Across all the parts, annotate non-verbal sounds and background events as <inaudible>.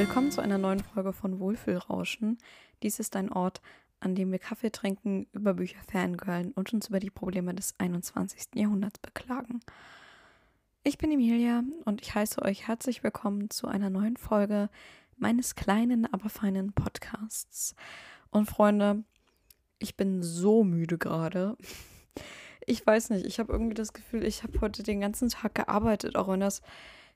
Willkommen zu einer neuen Folge von Wohlfühlrauschen. Dies ist ein Ort, an dem wir Kaffee trinken, über Bücher fangirlen und uns über die Probleme des 21. Jahrhunderts beklagen. Ich bin Emilia und ich heiße euch herzlich willkommen zu einer neuen Folge meines kleinen, aber feinen Podcasts. Und Freunde, ich bin so müde gerade. Ich weiß nicht, ich habe irgendwie das Gefühl, ich habe heute den ganzen Tag gearbeitet, auch wenn das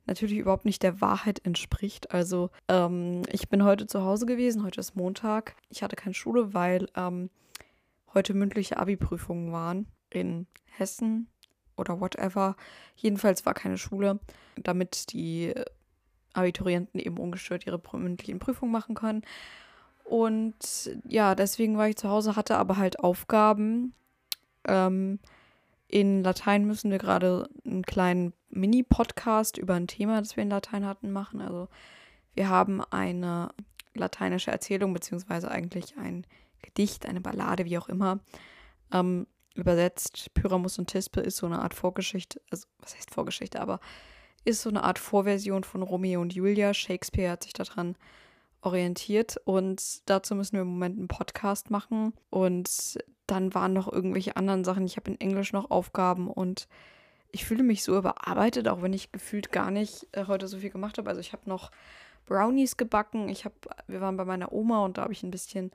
natürlich überhaupt nicht der Wahrheit entspricht. Also ähm, ich bin heute zu Hause gewesen, heute ist Montag. Ich hatte keine Schule, weil ähm, heute mündliche Abi-Prüfungen waren in Hessen oder whatever. Jedenfalls war keine Schule, damit die Abiturienten eben ungestört ihre mündlichen Prüfungen machen können. Und ja, deswegen war ich zu Hause, hatte aber halt Aufgaben. Ähm, in Latein müssen wir gerade einen kleinen Mini-Podcast über ein Thema, das wir in Latein hatten, machen. Also wir haben eine lateinische Erzählung, beziehungsweise eigentlich ein Gedicht, eine Ballade, wie auch immer, ähm, übersetzt. Pyramus und Tispe ist so eine Art Vorgeschichte, also was heißt Vorgeschichte, aber ist so eine Art Vorversion von Romeo und Julia. Shakespeare hat sich daran orientiert und dazu müssen wir im Moment einen Podcast machen und dann waren noch irgendwelche anderen Sachen. Ich habe in Englisch noch Aufgaben und ich fühle mich so überarbeitet, auch wenn ich gefühlt gar nicht äh, heute so viel gemacht habe. Also ich habe noch Brownies gebacken. Ich habe, wir waren bei meiner Oma und da habe ich ein bisschen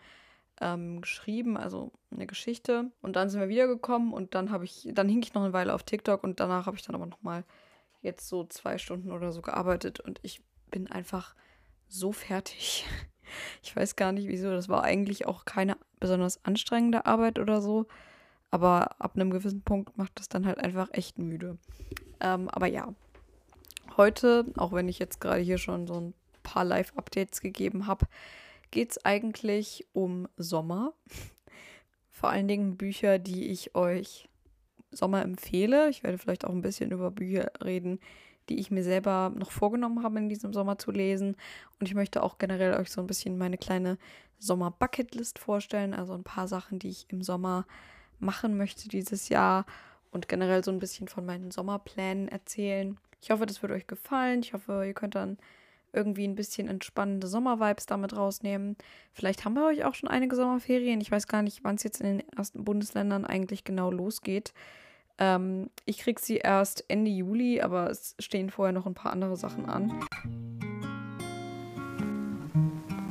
ähm, geschrieben, also eine Geschichte. Und dann sind wir wiedergekommen und dann habe ich, dann hing ich noch eine Weile auf TikTok und danach habe ich dann aber noch mal jetzt so zwei Stunden oder so gearbeitet und ich bin einfach so fertig. <laughs> Ich weiß gar nicht wieso. Das war eigentlich auch keine besonders anstrengende Arbeit oder so. Aber ab einem gewissen Punkt macht das dann halt einfach echt müde. Ähm, aber ja, heute, auch wenn ich jetzt gerade hier schon so ein paar Live-Updates gegeben habe, geht es eigentlich um Sommer. <laughs> Vor allen Dingen Bücher, die ich euch Sommer empfehle. Ich werde vielleicht auch ein bisschen über Bücher reden, die ich mir selber noch vorgenommen habe, in diesem Sommer zu lesen. Und ich möchte auch generell euch so ein bisschen meine kleine Sommer-Bucketlist vorstellen. Also ein paar Sachen, die ich im Sommer machen möchte dieses Jahr und generell so ein bisschen von meinen Sommerplänen erzählen. Ich hoffe, das wird euch gefallen. Ich hoffe, ihr könnt dann irgendwie ein bisschen entspannende Sommervibes damit rausnehmen. Vielleicht haben wir euch auch schon einige Sommerferien. Ich weiß gar nicht, wann es jetzt in den ersten Bundesländern eigentlich genau losgeht. Ähm, ich kriege sie erst Ende Juli, aber es stehen vorher noch ein paar andere Sachen an.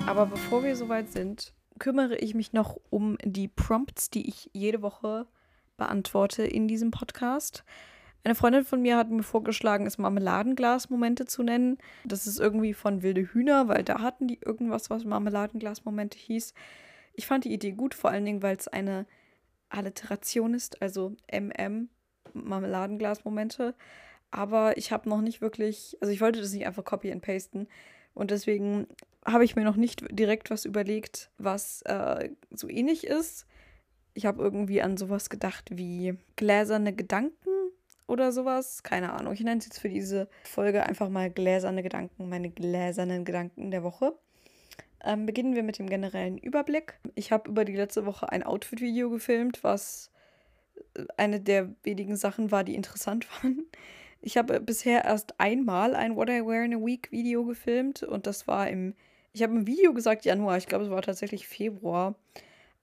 Aber bevor wir soweit sind, kümmere ich mich noch um die Prompts, die ich jede Woche beantworte in diesem Podcast. Eine Freundin von mir hat mir vorgeschlagen, es Marmeladenglas-Momente zu nennen. Das ist irgendwie von Wilde Hühner, weil da hatten die irgendwas, was Marmeladenglas-Momente hieß. Ich fand die Idee gut, vor allen Dingen, weil es eine Alliteration ist, also MM, Marmeladenglas-Momente. Aber ich habe noch nicht wirklich, also ich wollte das nicht einfach copy and pasten. Und deswegen habe ich mir noch nicht direkt was überlegt, was äh, so ähnlich ist. Ich habe irgendwie an sowas gedacht wie gläserne Gedanken oder sowas. Keine Ahnung. Ich nenne es jetzt für diese Folge einfach mal gläserne Gedanken, meine gläsernen Gedanken der Woche. Ähm, beginnen wir mit dem generellen Überblick. Ich habe über die letzte Woche ein Outfit-Video gefilmt, was eine der wenigen Sachen war, die interessant <laughs> waren. Ich habe bisher erst einmal ein What I Wear in a Week Video gefilmt und das war im, ich habe im Video gesagt Januar, ich glaube es war tatsächlich Februar.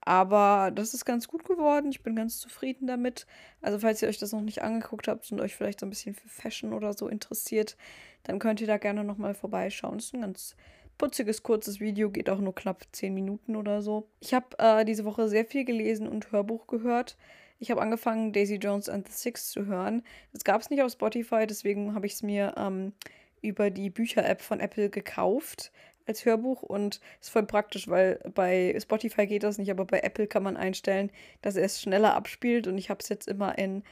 Aber das ist ganz gut geworden. Ich bin ganz zufrieden damit. Also, falls ihr euch das noch nicht angeguckt habt und euch vielleicht so ein bisschen für Fashion oder so interessiert, dann könnt ihr da gerne nochmal vorbeischauen. Es ist ein ganz putziges, kurzes Video, geht auch nur knapp 10 Minuten oder so. Ich habe äh, diese Woche sehr viel gelesen und Hörbuch gehört. Ich habe angefangen, Daisy Jones and the Six zu hören. Das gab es nicht auf Spotify, deswegen habe ich es mir ähm, über die Bücher-App von Apple gekauft als Hörbuch. Und ist voll praktisch, weil bei Spotify geht das nicht, aber bei Apple kann man einstellen, dass er es schneller abspielt. Und ich habe es jetzt immer in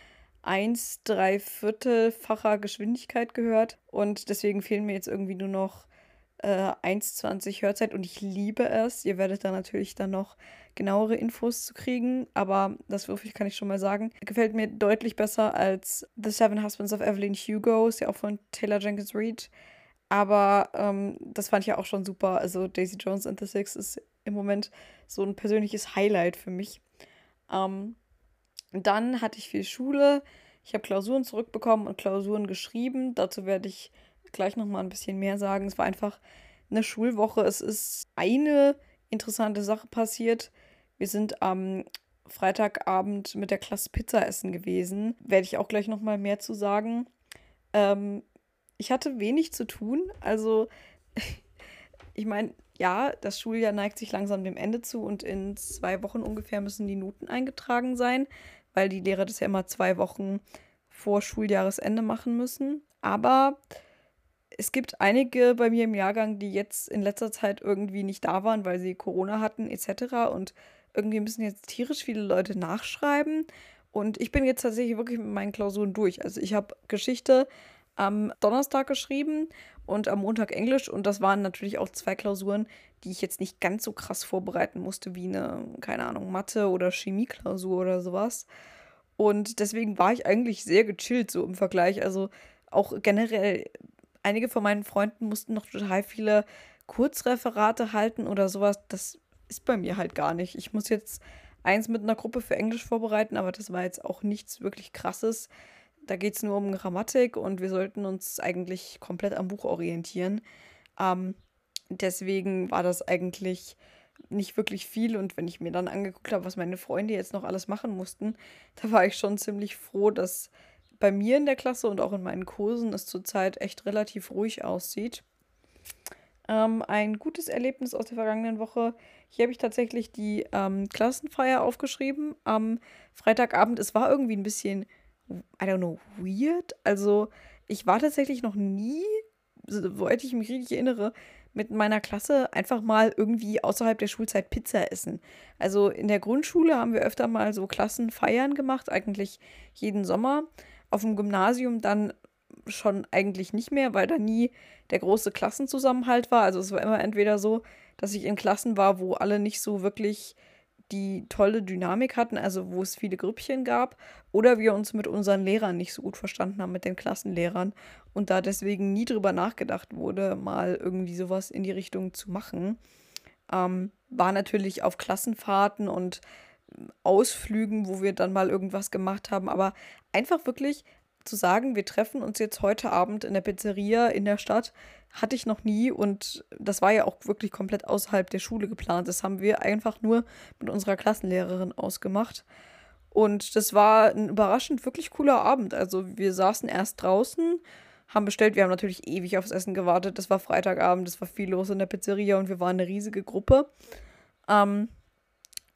1, 3 Viertelfacher Geschwindigkeit gehört. Und deswegen fehlen mir jetzt irgendwie nur noch äh, 1,20 Hörzeit und ich liebe es. Ihr werdet da natürlich dann noch genauere Infos zu kriegen, aber das kann ich schon mal sagen. Gefällt mir deutlich besser als The Seven Husbands of Evelyn Hugo, ist ja auch von Taylor Jenkins Reid. Aber ähm, das fand ich ja auch schon super. Also Daisy Jones and the Six ist im Moment so ein persönliches Highlight für mich. Ähm, dann hatte ich viel Schule. Ich habe Klausuren zurückbekommen und Klausuren geschrieben. Dazu werde ich gleich nochmal ein bisschen mehr sagen. Es war einfach eine Schulwoche. Es ist eine interessante Sache passiert. Wir sind am Freitagabend mit der Klasse Pizza essen gewesen. Werde ich auch gleich nochmal mehr zu sagen. Ähm, ich hatte wenig zu tun. Also, <laughs> ich meine, ja, das Schuljahr neigt sich langsam dem Ende zu und in zwei Wochen ungefähr müssen die Noten eingetragen sein, weil die Lehrer das ja immer zwei Wochen vor Schuljahresende machen müssen. Aber es gibt einige bei mir im Jahrgang, die jetzt in letzter Zeit irgendwie nicht da waren, weil sie Corona hatten etc. Und irgendwie müssen jetzt tierisch viele Leute nachschreiben. Und ich bin jetzt tatsächlich wirklich mit meinen Klausuren durch. Also ich habe Geschichte am Donnerstag geschrieben und am Montag Englisch. Und das waren natürlich auch zwei Klausuren, die ich jetzt nicht ganz so krass vorbereiten musste wie eine, keine Ahnung, Mathe- oder Chemieklausur oder sowas. Und deswegen war ich eigentlich sehr gechillt so im Vergleich. Also auch generell, einige von meinen Freunden mussten noch total viele Kurzreferate halten oder sowas. Das ist bei mir halt gar nicht. Ich muss jetzt eins mit einer Gruppe für Englisch vorbereiten, aber das war jetzt auch nichts wirklich krasses. Da geht es nur um Grammatik und wir sollten uns eigentlich komplett am Buch orientieren. Ähm, deswegen war das eigentlich nicht wirklich viel. Und wenn ich mir dann angeguckt habe, was meine Freunde jetzt noch alles machen mussten, da war ich schon ziemlich froh, dass bei mir in der Klasse und auch in meinen Kursen es zurzeit echt relativ ruhig aussieht. Ähm, ein gutes Erlebnis aus der vergangenen Woche. Hier habe ich tatsächlich die ähm, Klassenfeier aufgeschrieben am Freitagabend. Es war irgendwie ein bisschen, I don't know, weird. Also ich war tatsächlich noch nie, soweit ich mich richtig erinnere, mit meiner Klasse einfach mal irgendwie außerhalb der Schulzeit Pizza essen. Also in der Grundschule haben wir öfter mal so Klassenfeiern gemacht, eigentlich jeden Sommer. Auf dem Gymnasium dann schon eigentlich nicht mehr, weil da nie der große Klassenzusammenhalt war. Also es war immer entweder so, dass ich in Klassen war, wo alle nicht so wirklich die tolle Dynamik hatten, also wo es viele Grüppchen gab, oder wir uns mit unseren Lehrern nicht so gut verstanden haben, mit den Klassenlehrern, und da deswegen nie drüber nachgedacht wurde, mal irgendwie sowas in die Richtung zu machen. Ähm, war natürlich auf Klassenfahrten und Ausflügen, wo wir dann mal irgendwas gemacht haben, aber einfach wirklich zu sagen, wir treffen uns jetzt heute Abend in der Pizzeria in der Stadt, hatte ich noch nie und das war ja auch wirklich komplett außerhalb der Schule geplant. Das haben wir einfach nur mit unserer Klassenlehrerin ausgemacht. Und das war ein überraschend wirklich cooler Abend. Also wir saßen erst draußen, haben bestellt, wir haben natürlich ewig aufs Essen gewartet. Das war Freitagabend, es war viel los in der Pizzeria und wir waren eine riesige Gruppe. Ähm,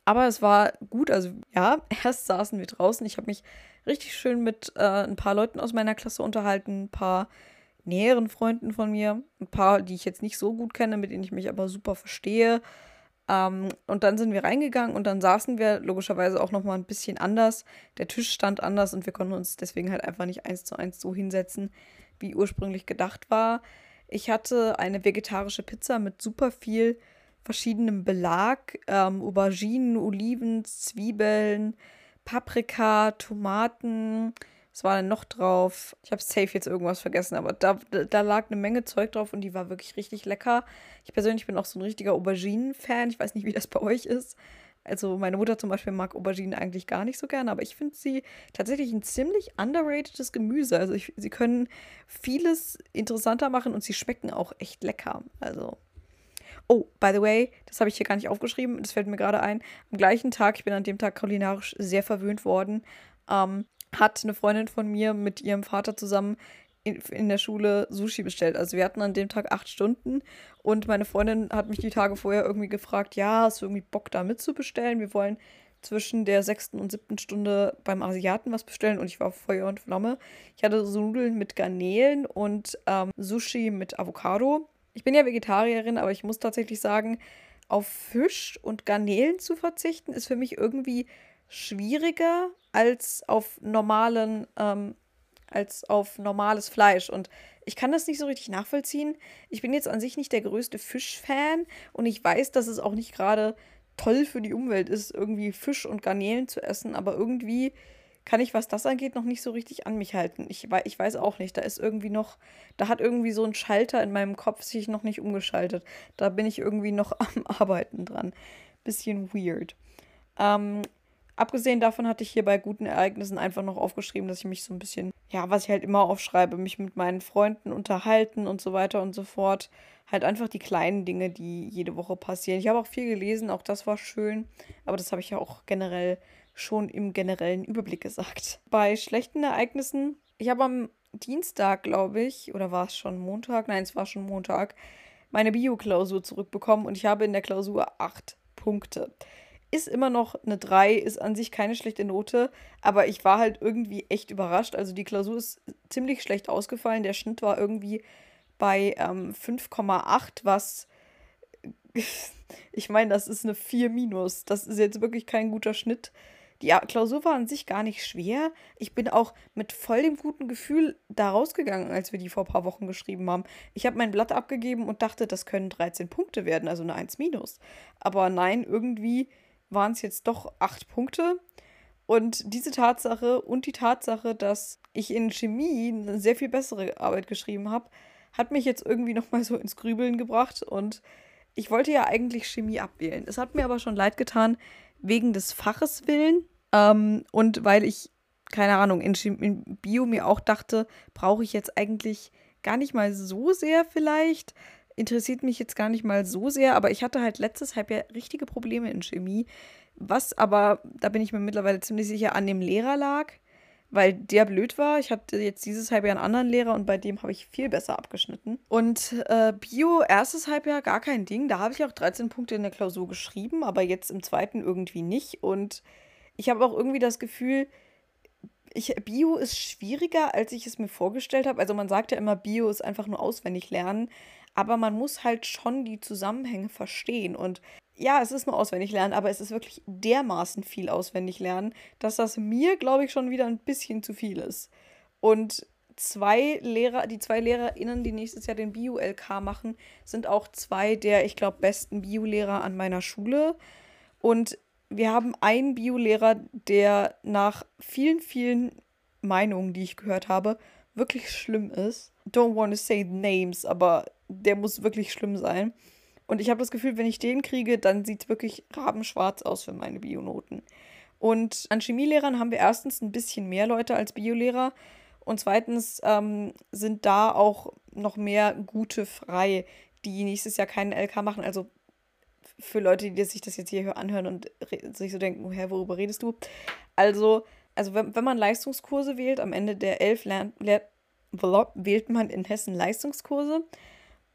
aber es war gut. Also ja, <laughs> erst saßen wir draußen. Ich habe mich richtig schön mit äh, ein paar Leuten aus meiner Klasse unterhalten, ein paar näheren Freunden von mir, ein paar, die ich jetzt nicht so gut kenne, mit denen ich mich aber super verstehe. Ähm, und dann sind wir reingegangen und dann saßen wir logischerweise auch noch mal ein bisschen anders. Der Tisch stand anders und wir konnten uns deswegen halt einfach nicht eins zu eins so hinsetzen, wie ursprünglich gedacht war. Ich hatte eine vegetarische Pizza mit super viel verschiedenem Belag, ähm, Auberginen, Oliven, Zwiebeln, Paprika, Tomaten. Was war denn noch drauf? Ich habe safe jetzt irgendwas vergessen, aber da, da lag eine Menge Zeug drauf und die war wirklich richtig lecker. Ich persönlich bin auch so ein richtiger Auberginen-Fan. Ich weiß nicht, wie das bei euch ist. Also meine Mutter zum Beispiel mag Auberginen eigentlich gar nicht so gerne, aber ich finde sie tatsächlich ein ziemlich underrateds Gemüse. Also ich, sie können vieles interessanter machen und sie schmecken auch echt lecker. Also Oh, by the way, das habe ich hier gar nicht aufgeschrieben, das fällt mir gerade ein. Am gleichen Tag, ich bin an dem Tag kulinarisch sehr verwöhnt worden, ähm, hat eine Freundin von mir mit ihrem Vater zusammen in, in, der Schule Sushi bestellt. Also wir hatten an dem Tag acht Stunden und meine Freundin hat mich die Tage vorher irgendwie gefragt, ja, hast du irgendwie Bock da mitzubestellen? Wir wollen zwischen der sechsten und siebten Stunde beim Asiaten was bestellen und ich war Feuer und Flamme. Ich hatte so Nudeln mit Garnelen und ähm, Sushi mit Avocado ich bin ja Vegetarierin, aber ich muss tatsächlich sagen, auf Fisch und Garnelen zu verzichten, ist für mich irgendwie schwieriger als auf normalen, ähm, als auf normales Fleisch. Und ich kann das nicht so richtig nachvollziehen. Ich bin jetzt an sich nicht der größte Fischfan und ich weiß, dass es auch nicht gerade toll für die Umwelt ist, irgendwie Fisch und Garnelen zu essen, aber irgendwie kann ich, was das angeht, noch nicht so richtig an mich halten. Ich, ich weiß auch nicht, da ist irgendwie noch, da hat irgendwie so ein Schalter in meinem Kopf sich noch nicht umgeschaltet. Da bin ich irgendwie noch <laughs> am Arbeiten dran. Bisschen weird. Ähm, abgesehen davon hatte ich hier bei guten Ereignissen einfach noch aufgeschrieben, dass ich mich so ein bisschen, ja, was ich halt immer aufschreibe, mich mit meinen Freunden unterhalten und so weiter und so fort. Halt einfach die kleinen Dinge, die jede Woche passieren. Ich habe auch viel gelesen, auch das war schön. Aber das habe ich ja auch generell schon im generellen Überblick gesagt. Bei schlechten Ereignissen, ich habe am Dienstag, glaube ich, oder war es schon Montag? Nein, es war schon Montag, meine Bio-Klausur zurückbekommen und ich habe in der Klausur acht Punkte. Ist immer noch eine 3, ist an sich keine schlechte Note, aber ich war halt irgendwie echt überrascht. Also die Klausur ist ziemlich schlecht ausgefallen. Der Schnitt war irgendwie bei ähm, 5,8, was <laughs> ich meine, das ist eine 4 minus. Das ist jetzt wirklich kein guter Schnitt. Die Klausur war an sich gar nicht schwer. Ich bin auch mit voll dem guten Gefühl da rausgegangen, als wir die vor ein paar Wochen geschrieben haben. Ich habe mein Blatt abgegeben und dachte, das können 13 Punkte werden, also eine 1 minus. Aber nein, irgendwie waren es jetzt doch 8 Punkte. Und diese Tatsache und die Tatsache, dass ich in Chemie eine sehr viel bessere Arbeit geschrieben habe, hat mich jetzt irgendwie nochmal so ins Grübeln gebracht und ich wollte ja eigentlich Chemie abwählen. Es hat mir aber schon leid getan, wegen des Faches willen ähm, und weil ich, keine Ahnung, in, in Bio mir auch dachte, brauche ich jetzt eigentlich gar nicht mal so sehr vielleicht. Interessiert mich jetzt gar nicht mal so sehr, aber ich hatte halt letztes Halbjahr richtige Probleme in Chemie. Was aber, da bin ich mir mittlerweile ziemlich sicher, an dem Lehrer lag weil der blöd war. Ich hatte jetzt dieses Halbjahr einen anderen Lehrer und bei dem habe ich viel besser abgeschnitten. Und äh, Bio, erstes Halbjahr, gar kein Ding. Da habe ich auch 13 Punkte in der Klausur geschrieben, aber jetzt im zweiten irgendwie nicht. Und ich habe auch irgendwie das Gefühl, ich, Bio ist schwieriger, als ich es mir vorgestellt habe. Also man sagt ja immer, Bio ist einfach nur auswendig lernen, aber man muss halt schon die Zusammenhänge verstehen. Und ja, es ist nur auswendig lernen, aber es ist wirklich dermaßen viel auswendig lernen, dass das mir, glaube ich, schon wieder ein bisschen zu viel ist. Und zwei Lehrer, die zwei LehrerInnen, die nächstes Jahr den Bio-LK machen, sind auch zwei der, ich glaube, besten Bio-Lehrer an meiner Schule. Und wir haben einen Bio-Lehrer, der nach vielen, vielen Meinungen, die ich gehört habe, wirklich schlimm ist. Don't want to say names, aber der muss wirklich schlimm sein. Und ich habe das Gefühl, wenn ich den kriege, dann sieht es wirklich rabenschwarz aus für meine Bionoten. Und an Chemielehrern haben wir erstens ein bisschen mehr Leute als Biolehrer. Und zweitens ähm, sind da auch noch mehr gute frei, die nächstes Jahr keinen LK machen. Also für Leute, die sich das jetzt hier anhören und sich so denken, hä, worüber redest du? Also, also wenn, wenn man Leistungskurse wählt, am Ende der elf lernt, lernt, wählt man in Hessen Leistungskurse.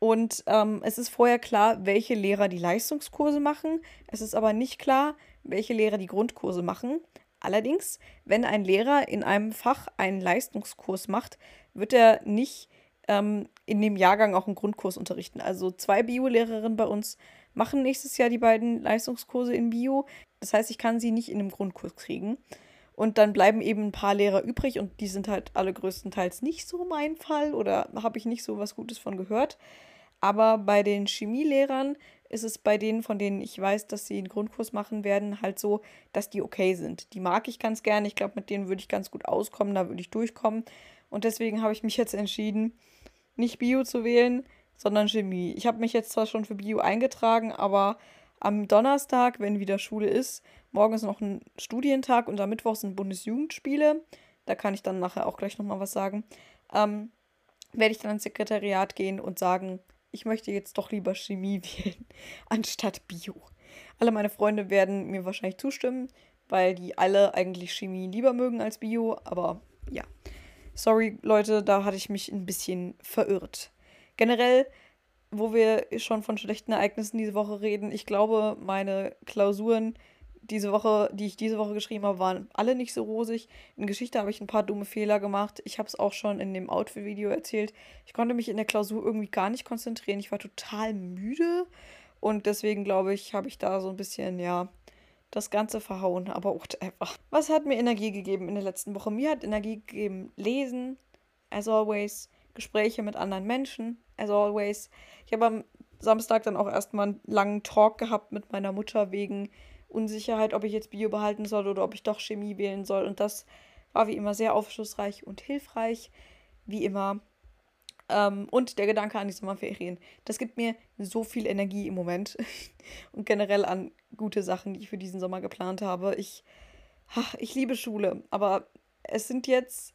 Und ähm, es ist vorher klar, welche Lehrer die Leistungskurse machen. Es ist aber nicht klar, welche Lehrer die Grundkurse machen. Allerdings, wenn ein Lehrer in einem Fach einen Leistungskurs macht, wird er nicht ähm, in dem Jahrgang auch einen Grundkurs unterrichten. Also zwei Bio-Lehrerinnen bei uns machen nächstes Jahr die beiden Leistungskurse in Bio. Das heißt, ich kann sie nicht in einem Grundkurs kriegen. Und dann bleiben eben ein paar Lehrer übrig und die sind halt alle größtenteils nicht so mein Fall oder habe ich nicht so was Gutes von gehört. Aber bei den Chemielehrern ist es bei denen, von denen ich weiß, dass sie einen Grundkurs machen werden, halt so, dass die okay sind. Die mag ich ganz gerne. Ich glaube, mit denen würde ich ganz gut auskommen, da würde ich durchkommen. Und deswegen habe ich mich jetzt entschieden, nicht Bio zu wählen, sondern Chemie. Ich habe mich jetzt zwar schon für Bio eingetragen, aber am Donnerstag, wenn wieder Schule ist, morgen ist noch ein Studientag und am Mittwoch sind Bundesjugendspiele. Da kann ich dann nachher auch gleich nochmal was sagen. Ähm, werde ich dann ins Sekretariat gehen und sagen, ich möchte jetzt doch lieber Chemie <laughs> wählen, anstatt Bio. Alle meine Freunde werden mir wahrscheinlich zustimmen, weil die alle eigentlich Chemie lieber mögen als Bio, aber ja. Sorry, Leute, da hatte ich mich ein bisschen verirrt. Generell, wo wir schon von schlechten Ereignissen diese Woche reden, ich glaube, meine Klausuren diese Woche, die ich diese Woche geschrieben habe, waren alle nicht so rosig. In Geschichte habe ich ein paar dumme Fehler gemacht. Ich habe es auch schon in dem Outfit-Video erzählt. Ich konnte mich in der Klausur irgendwie gar nicht konzentrieren. Ich war total müde und deswegen glaube ich, habe ich da so ein bisschen, ja, das Ganze verhauen. Aber whatever. Was hat mir Energie gegeben in der letzten Woche? Mir hat Energie gegeben Lesen, as always. Gespräche mit anderen Menschen, as always. Ich habe am Samstag dann auch erstmal einen langen Talk gehabt mit meiner Mutter wegen Unsicherheit, ob ich jetzt Bio behalten soll oder ob ich doch Chemie wählen soll. Und das war wie immer sehr aufschlussreich und hilfreich, wie immer. Ähm, und der Gedanke an die Sommerferien, das gibt mir so viel Energie im Moment <laughs> und generell an gute Sachen, die ich für diesen Sommer geplant habe. Ich, ach, ich liebe Schule, aber es sind jetzt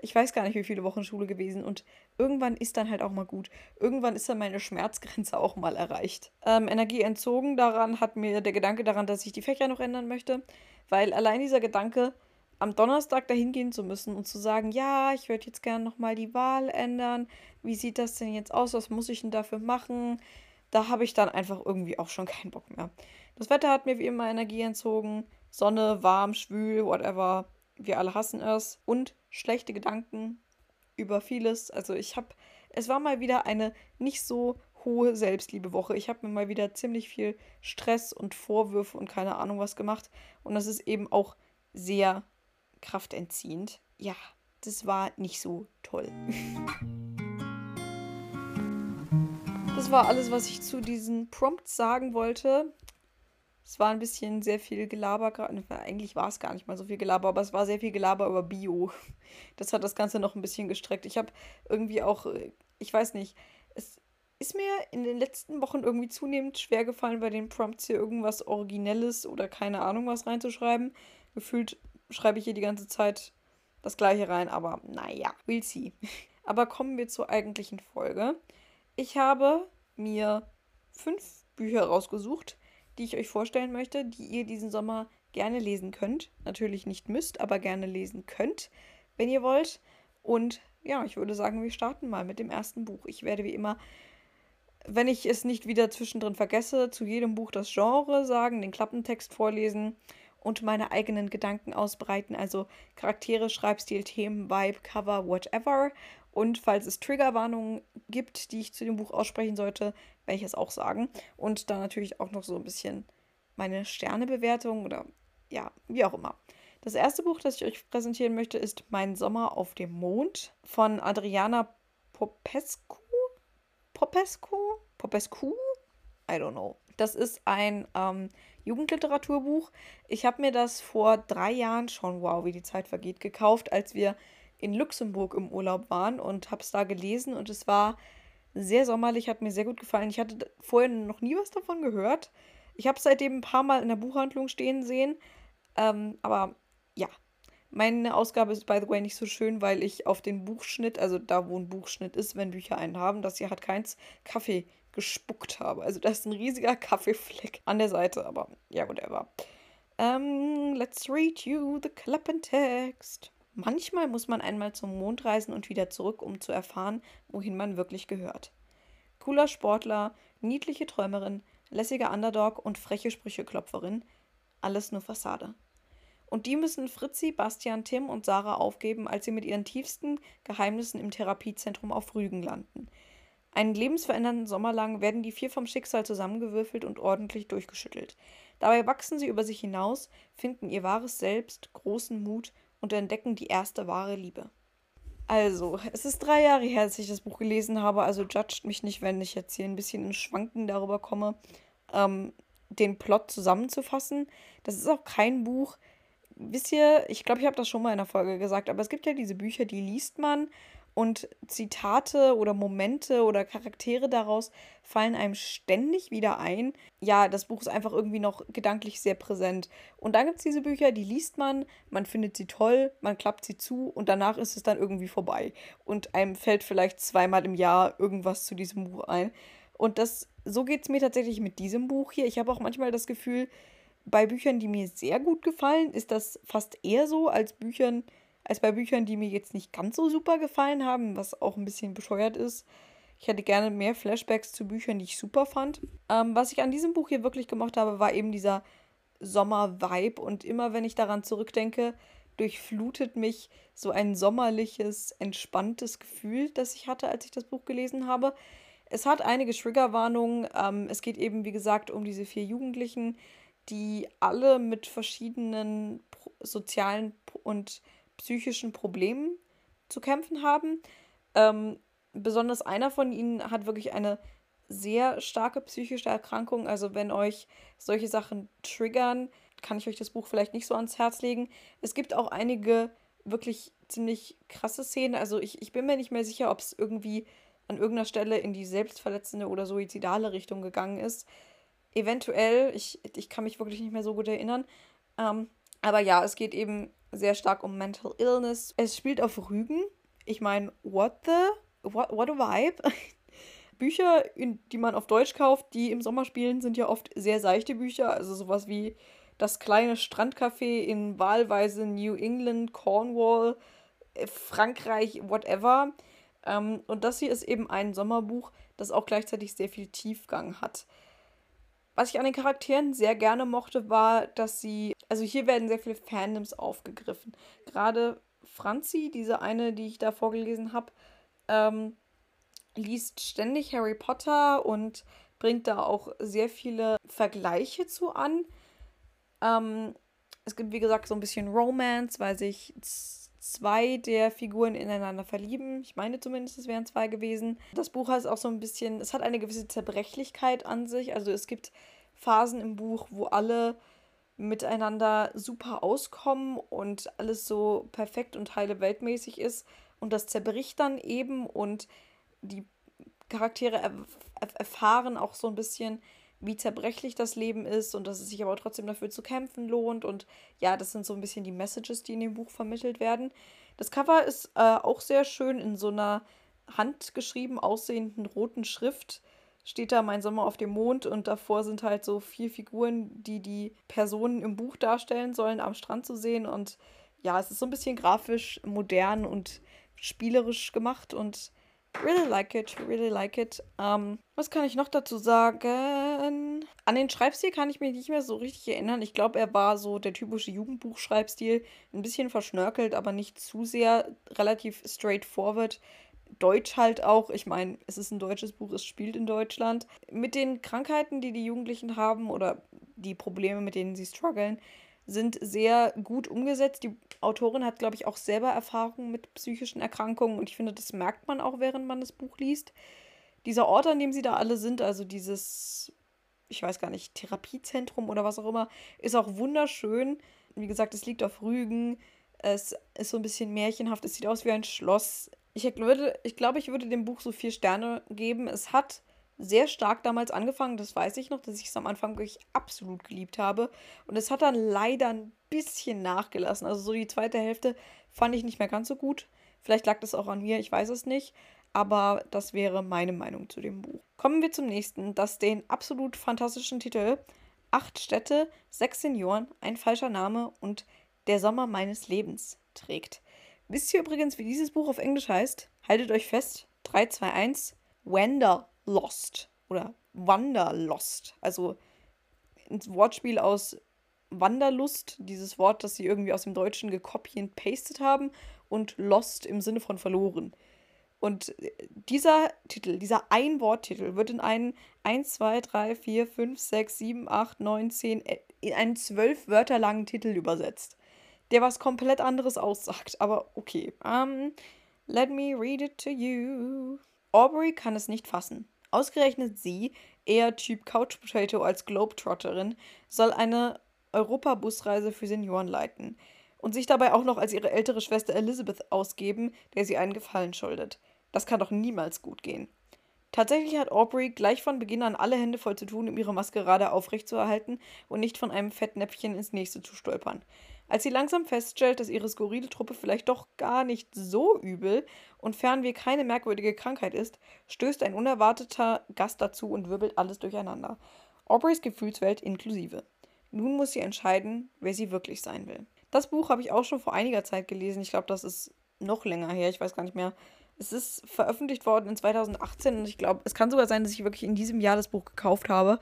ich weiß gar nicht, wie viele Wochen Schule gewesen und irgendwann ist dann halt auch mal gut. Irgendwann ist dann meine Schmerzgrenze auch mal erreicht. Ähm, Energie entzogen daran hat mir der Gedanke daran, dass ich die Fächer noch ändern möchte, weil allein dieser Gedanke, am Donnerstag dahin gehen zu müssen und zu sagen, ja, ich würde jetzt gerne nochmal die Wahl ändern. Wie sieht das denn jetzt aus? Was muss ich denn dafür machen? Da habe ich dann einfach irgendwie auch schon keinen Bock mehr. Das Wetter hat mir wie immer Energie entzogen. Sonne, warm, schwül, whatever. Wir alle hassen es. Und schlechte Gedanken über vieles. Also ich habe, es war mal wieder eine nicht so hohe Selbstliebewoche. Ich habe mir mal wieder ziemlich viel Stress und Vorwürfe und keine Ahnung was gemacht. Und das ist eben auch sehr kraftentziehend. Ja, das war nicht so toll. <laughs> Das war alles, was ich zu diesen Prompts sagen wollte. Es war ein bisschen sehr viel Gelaber gerade. Eigentlich war es gar nicht mal so viel Gelaber, aber es war sehr viel Gelaber über Bio. <laughs> Das hat das Ganze noch ein bisschen gestreckt. Ich habe irgendwie auch, äh, ich weiß nicht, es ist mir in den letzten Wochen irgendwie zunehmend schwer gefallen, bei den Prompts hier irgendwas Originelles oder keine Ahnung was reinzuschreiben. Gefühlt schreibe ich hier die ganze Zeit das gleiche rein, aber naja, we'll see. <laughs> Aber kommen wir zur eigentlichen Folge. Ich habe mir fünf Bücher rausgesucht, die ich euch vorstellen möchte, die ihr diesen Sommer gerne lesen könnt. Natürlich nicht müsst, aber gerne lesen könnt, wenn ihr wollt. Und ja, ich würde sagen, wir starten mal mit dem ersten Buch. Ich werde wie immer, wenn ich es nicht wieder zwischendrin vergesse, zu jedem Buch das Genre sagen, den Klappentext vorlesen und meine eigenen Gedanken ausbreiten. Also Charaktere, Schreibstil, Themen, Vibe, Cover, whatever. Und falls es Triggerwarnungen gibt, die ich zu dem Buch aussprechen sollte, werde ich es auch sagen. Und dann natürlich auch noch so ein bisschen meine Sternebewertung oder ja, wie auch immer. Das erste Buch, das ich euch präsentieren möchte, ist Mein Sommer auf dem Mond von Adriana Popescu. Popescu? Popescu? I don't know. Das ist ein ähm, Jugendliteraturbuch. Ich habe mir das vor drei Jahren schon, wow, wie die Zeit vergeht, gekauft, als wir in Luxemburg im Urlaub waren und habe es da gelesen und es war sehr sommerlich, hat mir sehr gut gefallen. Ich hatte vorher noch nie was davon gehört. Ich habe es seitdem ein paar Mal in der Buchhandlung stehen sehen. Ähm, aber ja, meine Ausgabe ist, by the way, nicht so schön, weil ich auf den Buchschnitt, also da, wo ein Buchschnitt ist, wenn Bücher einen haben, das hier hat keins, Kaffee gespuckt habe. Also da ist ein riesiger Kaffeefleck an der Seite, aber ja, whatever. Um, let's read you the Klappentext. Manchmal muss man einmal zum Mond reisen und wieder zurück, um zu erfahren, wohin man wirklich gehört. Cooler Sportler, niedliche Träumerin, lässiger Underdog und freche Sprücheklopferin. Alles nur Fassade. Und die müssen Fritzi, Bastian, Tim und Sarah aufgeben, als sie mit ihren tiefsten Geheimnissen im Therapiezentrum auf Rügen landen. Einen lebensverändernden Sommer lang werden die vier vom Schicksal zusammengewürfelt und ordentlich durchgeschüttelt. Dabei wachsen sie über sich hinaus, finden ihr wahres Selbst, großen Mut und entdecken die erste wahre Liebe. Also, es ist drei Jahre her, als ich das Buch gelesen habe, also judgt mich nicht, wenn ich jetzt hier ein bisschen in Schwanken darüber komme, ähm, den Plot zusammenzufassen. Das ist auch kein Buch. Wisst ihr, ich glaube, ich habe das schon mal in der Folge gesagt, aber es gibt ja diese Bücher, die liest man und Zitate oder Momente oder Charaktere daraus fallen einem ständig wieder ein. Ja, das Buch ist einfach irgendwie noch gedanklich sehr präsent. Und dann gibt es diese Bücher, die liest man, man findet sie toll, man klappt sie zu und danach ist es dann irgendwie vorbei. Und einem fällt vielleicht zweimal im Jahr irgendwas zu diesem Buch ein. Und das, so geht es mir tatsächlich mit diesem Buch hier. Ich habe auch manchmal das Gefühl, bei Büchern, die mir sehr gut gefallen, ist das fast eher so als Büchern, als bei Büchern, die mir jetzt nicht ganz so super gefallen haben, was auch ein bisschen bescheuert ist. Ich hätte gerne mehr Flashbacks zu Büchern, die ich super fand. Ähm, was ich an diesem Buch hier wirklich gemocht habe, war eben dieser Sommer-Vibe. Und immer wenn ich daran zurückdenke, durchflutet mich so ein sommerliches, entspanntes Gefühl, das ich hatte, als ich das Buch gelesen habe. Es hat einige Triggerwarnungen. Ähm, es geht eben, wie gesagt, um diese vier Jugendlichen, die alle mit verschiedenen sozialen und psychischen Problemen zu kämpfen haben. Ähm, besonders einer von ihnen hat wirklich eine sehr starke psychische Erkrankung. Also wenn euch solche Sachen triggern, kann ich euch das Buch vielleicht nicht so ans Herz legen. Es gibt auch einige wirklich ziemlich krasse Szenen. Also ich, ich bin mir nicht mehr sicher, ob es irgendwie an irgendeiner Stelle in die selbstverletzende oder suizidale Richtung gegangen ist. Eventuell, ich, ich kann mich wirklich nicht mehr so gut erinnern. Ähm, aber ja, es geht eben sehr stark um Mental Illness. Es spielt auf Rügen. Ich meine, what the? What, what a vibe? <laughs> Bücher, die man auf Deutsch kauft, die im Sommer spielen, sind ja oft sehr seichte Bücher. Also sowas wie Das kleine Strandcafé in wahlweise New England, Cornwall, äh, Frankreich, whatever. Ähm, und das hier ist eben ein Sommerbuch, das auch gleichzeitig sehr viel Tiefgang hat. Was ich an den Charakteren sehr gerne mochte, war, dass sie, also hier werden sehr viele Fandoms aufgegriffen. Gerade Franzi, diese eine, die ich da vorgelesen habe, ähm, liest ständig Harry Potter und bringt da auch sehr viele Vergleiche zu an. Ähm, es gibt, wie gesagt, so ein bisschen Romance, weil sich zwei der Figuren ineinander verlieben. Ich meine zumindest, es wären zwei gewesen. Das Buch hat auch so ein bisschen, es hat eine gewisse Zerbrechlichkeit an sich. Also es gibt Phasen im Buch, wo alle miteinander super auskommen und alles so perfekt und heile weltmäßig ist. Und das zerbricht dann eben und die Charaktere erf erfahren auch so ein bisschen, wie zerbrechlich das Leben ist und dass es sich aber trotzdem dafür zu kämpfen lohnt. Und ja, das sind so ein bisschen die Messages, die in dem Buch vermittelt werden. Das Cover ist äh, auch sehr schön in so einer handgeschrieben aussehenden roten Schrift. Steht da Mein Sommer auf dem Mond und davor sind halt so vier Figuren, die die Personen im Buch darstellen sollen, am Strand zu sehen. Und ja, es ist so ein bisschen grafisch, modern und spielerisch gemacht und Really like it, really like it. Ähm, was kann ich noch dazu sagen? An den Schreibstil kann ich mich nicht mehr so richtig erinnern. Ich glaube, er war so der typische Jugendbuchschreibstil. Ein bisschen verschnörkelt, aber nicht zu sehr. Relativ straightforward. Deutsch halt auch. Ich meine, es ist ein deutsches Buch, es spielt in Deutschland. Mit den Krankheiten, die die Jugendlichen haben oder die Probleme, mit denen sie strugglen, sind sehr gut umgesetzt. Die Autorin hat, glaube ich, auch selber Erfahrungen mit psychischen Erkrankungen und ich finde, das merkt man auch, während man das Buch liest. Dieser Ort, an dem sie da alle sind, also dieses, ich weiß gar nicht, Therapiezentrum oder was auch immer, ist auch wunderschön. Wie gesagt, es liegt auf Rügen. Es ist so ein bisschen märchenhaft. Es sieht aus wie ein Schloss. Ich, würde, ich glaube, ich würde dem Buch so vier Sterne geben. Es hat sehr stark damals angefangen, das weiß ich noch, dass ich es am Anfang wirklich absolut geliebt habe. Und es hat dann leider ein bisschen nachgelassen. Also so die zweite Hälfte fand ich nicht mehr ganz so gut. Vielleicht lag das auch an mir, ich weiß es nicht. Aber das wäre meine Meinung zu dem Buch. Kommen wir zum nächsten, das den absolut fantastischen Titel Acht Städte, sechs Senioren, ein falscher Name und Der Sommer meines Lebens trägt. Wisst ihr übrigens, wie dieses Buch auf Englisch heißt? Haltet euch fest. 3, 2, 1. Wender Lost oder Wanderlost. Also ein Wortspiel aus Wanderlust, dieses Wort, das sie irgendwie aus dem Deutschen gekopiert pastet haben, und Lost im Sinne von verloren. Und dieser Titel, dieser Ein-Wort-Titel wird in einen 1, 2, 3, 4, 5, 6, 7, 8, 9, 10, in einen zwölf Wörter langen Titel übersetzt. Der was komplett anderes aussagt, aber okay. Um, let me read it to you. Aubrey kann es nicht fassen. Ausgerechnet sie, eher Typ Couch Potato als Globetrotterin, soll eine Europabusreise für Senioren leiten und sich dabei auch noch als ihre ältere Schwester Elizabeth ausgeben, der sie einen Gefallen schuldet. Das kann doch niemals gut gehen. Tatsächlich hat Aubrey gleich von Beginn an alle Hände voll zu tun, um ihre Maskerade aufrechtzuerhalten und nicht von einem Fettnäpfchen ins nächste zu stolpern. Als sie langsam feststellt, dass ihre skurrile Truppe vielleicht doch gar nicht so übel und fernweh keine merkwürdige Krankheit ist, stößt ein unerwarteter Gast dazu und wirbelt alles durcheinander. Aubreys Gefühlswelt inklusive. Nun muss sie entscheiden, wer sie wirklich sein will. Das Buch habe ich auch schon vor einiger Zeit gelesen. Ich glaube, das ist noch länger her. Ich weiß gar nicht mehr. Es ist veröffentlicht worden in 2018 und ich glaube, es kann sogar sein, dass ich wirklich in diesem Jahr das Buch gekauft habe.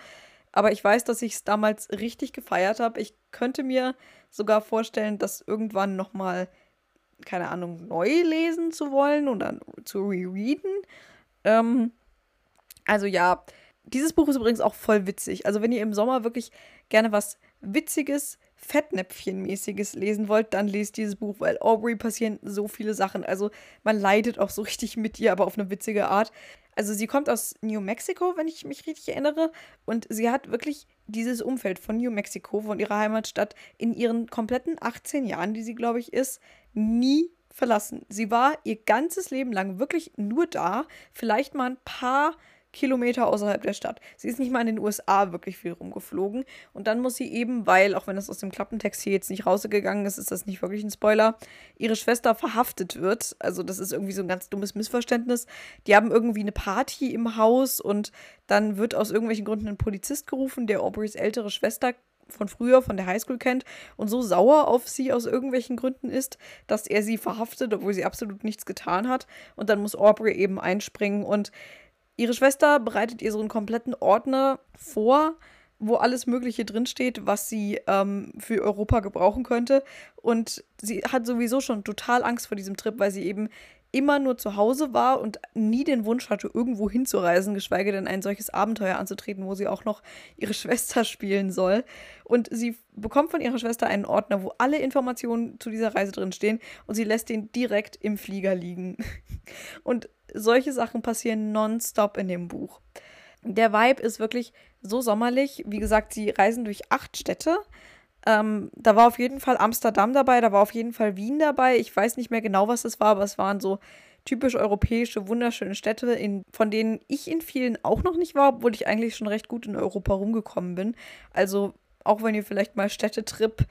Aber ich weiß, dass ich es damals richtig gefeiert habe. Ich könnte mir sogar vorstellen, das irgendwann nochmal, keine Ahnung, neu lesen zu wollen oder zu rereaden. Ähm, also ja, dieses Buch ist übrigens auch voll witzig. Also wenn ihr im Sommer wirklich gerne was Witziges, Fettnäpfchenmäßiges lesen wollt, dann lest dieses Buch, weil Aubrey passieren so viele Sachen. Also man leidet auch so <laughs> richtig mit ihr, aber auf eine witzige Art. Also sie kommt aus New Mexico, wenn ich mich richtig erinnere. Und sie hat wirklich dieses Umfeld von New Mexico, von ihrer Heimatstadt, in ihren kompletten 18 Jahren, die sie, glaube ich, ist, nie verlassen. Sie war ihr ganzes Leben lang wirklich nur da. Vielleicht mal ein paar Kilometer außerhalb der Stadt. Sie ist nicht mal in den USA wirklich viel rumgeflogen. Und dann muss sie eben, weil, auch wenn das aus dem Klappentext hier jetzt nicht rausgegangen ist, ist das nicht wirklich ein Spoiler, ihre Schwester verhaftet wird. Also das ist irgendwie so ein ganz dummes Missverständnis. Die haben irgendwie eine Party im Haus und dann wird aus irgendwelchen Gründen ein Polizist gerufen, der Aubreys ältere Schwester von früher, von der Highschool kennt und so sauer auf sie aus irgendwelchen Gründen ist, dass er sie verhaftet, obwohl sie absolut nichts getan hat. Und dann muss Aubrey eben einspringen und Ihre Schwester bereitet ihr so einen kompletten Ordner vor, wo alles Mögliche drinsteht, was sie ähm, für Europa gebrauchen könnte. Und sie hat sowieso schon total Angst vor diesem Trip, weil sie eben immer nur zu Hause war und nie den Wunsch hatte, irgendwo hinzureisen, geschweige denn ein solches Abenteuer anzutreten, wo sie auch noch ihre Schwester spielen soll. Und sie bekommt von ihrer Schwester einen Ordner, wo alle Informationen zu dieser Reise drinstehen und sie lässt den direkt im Flieger liegen. <laughs> Und solche Sachen passieren nonstop in dem Buch. Der Vibe ist wirklich so sommerlich. Wie gesagt, sie reisen durch acht Städte. Ähm, da war auf jeden Fall Amsterdam dabei, da war auf jeden Fall Wien dabei. Ich weiß nicht mehr genau, was es war, aber es waren so typisch europäische, wunderschöne Städte, in, von denen ich in vielen auch noch nicht war, obwohl ich eigentlich schon recht gut in Europa rumgekommen bin. Also, auch wenn ihr vielleicht mal Städtetrip,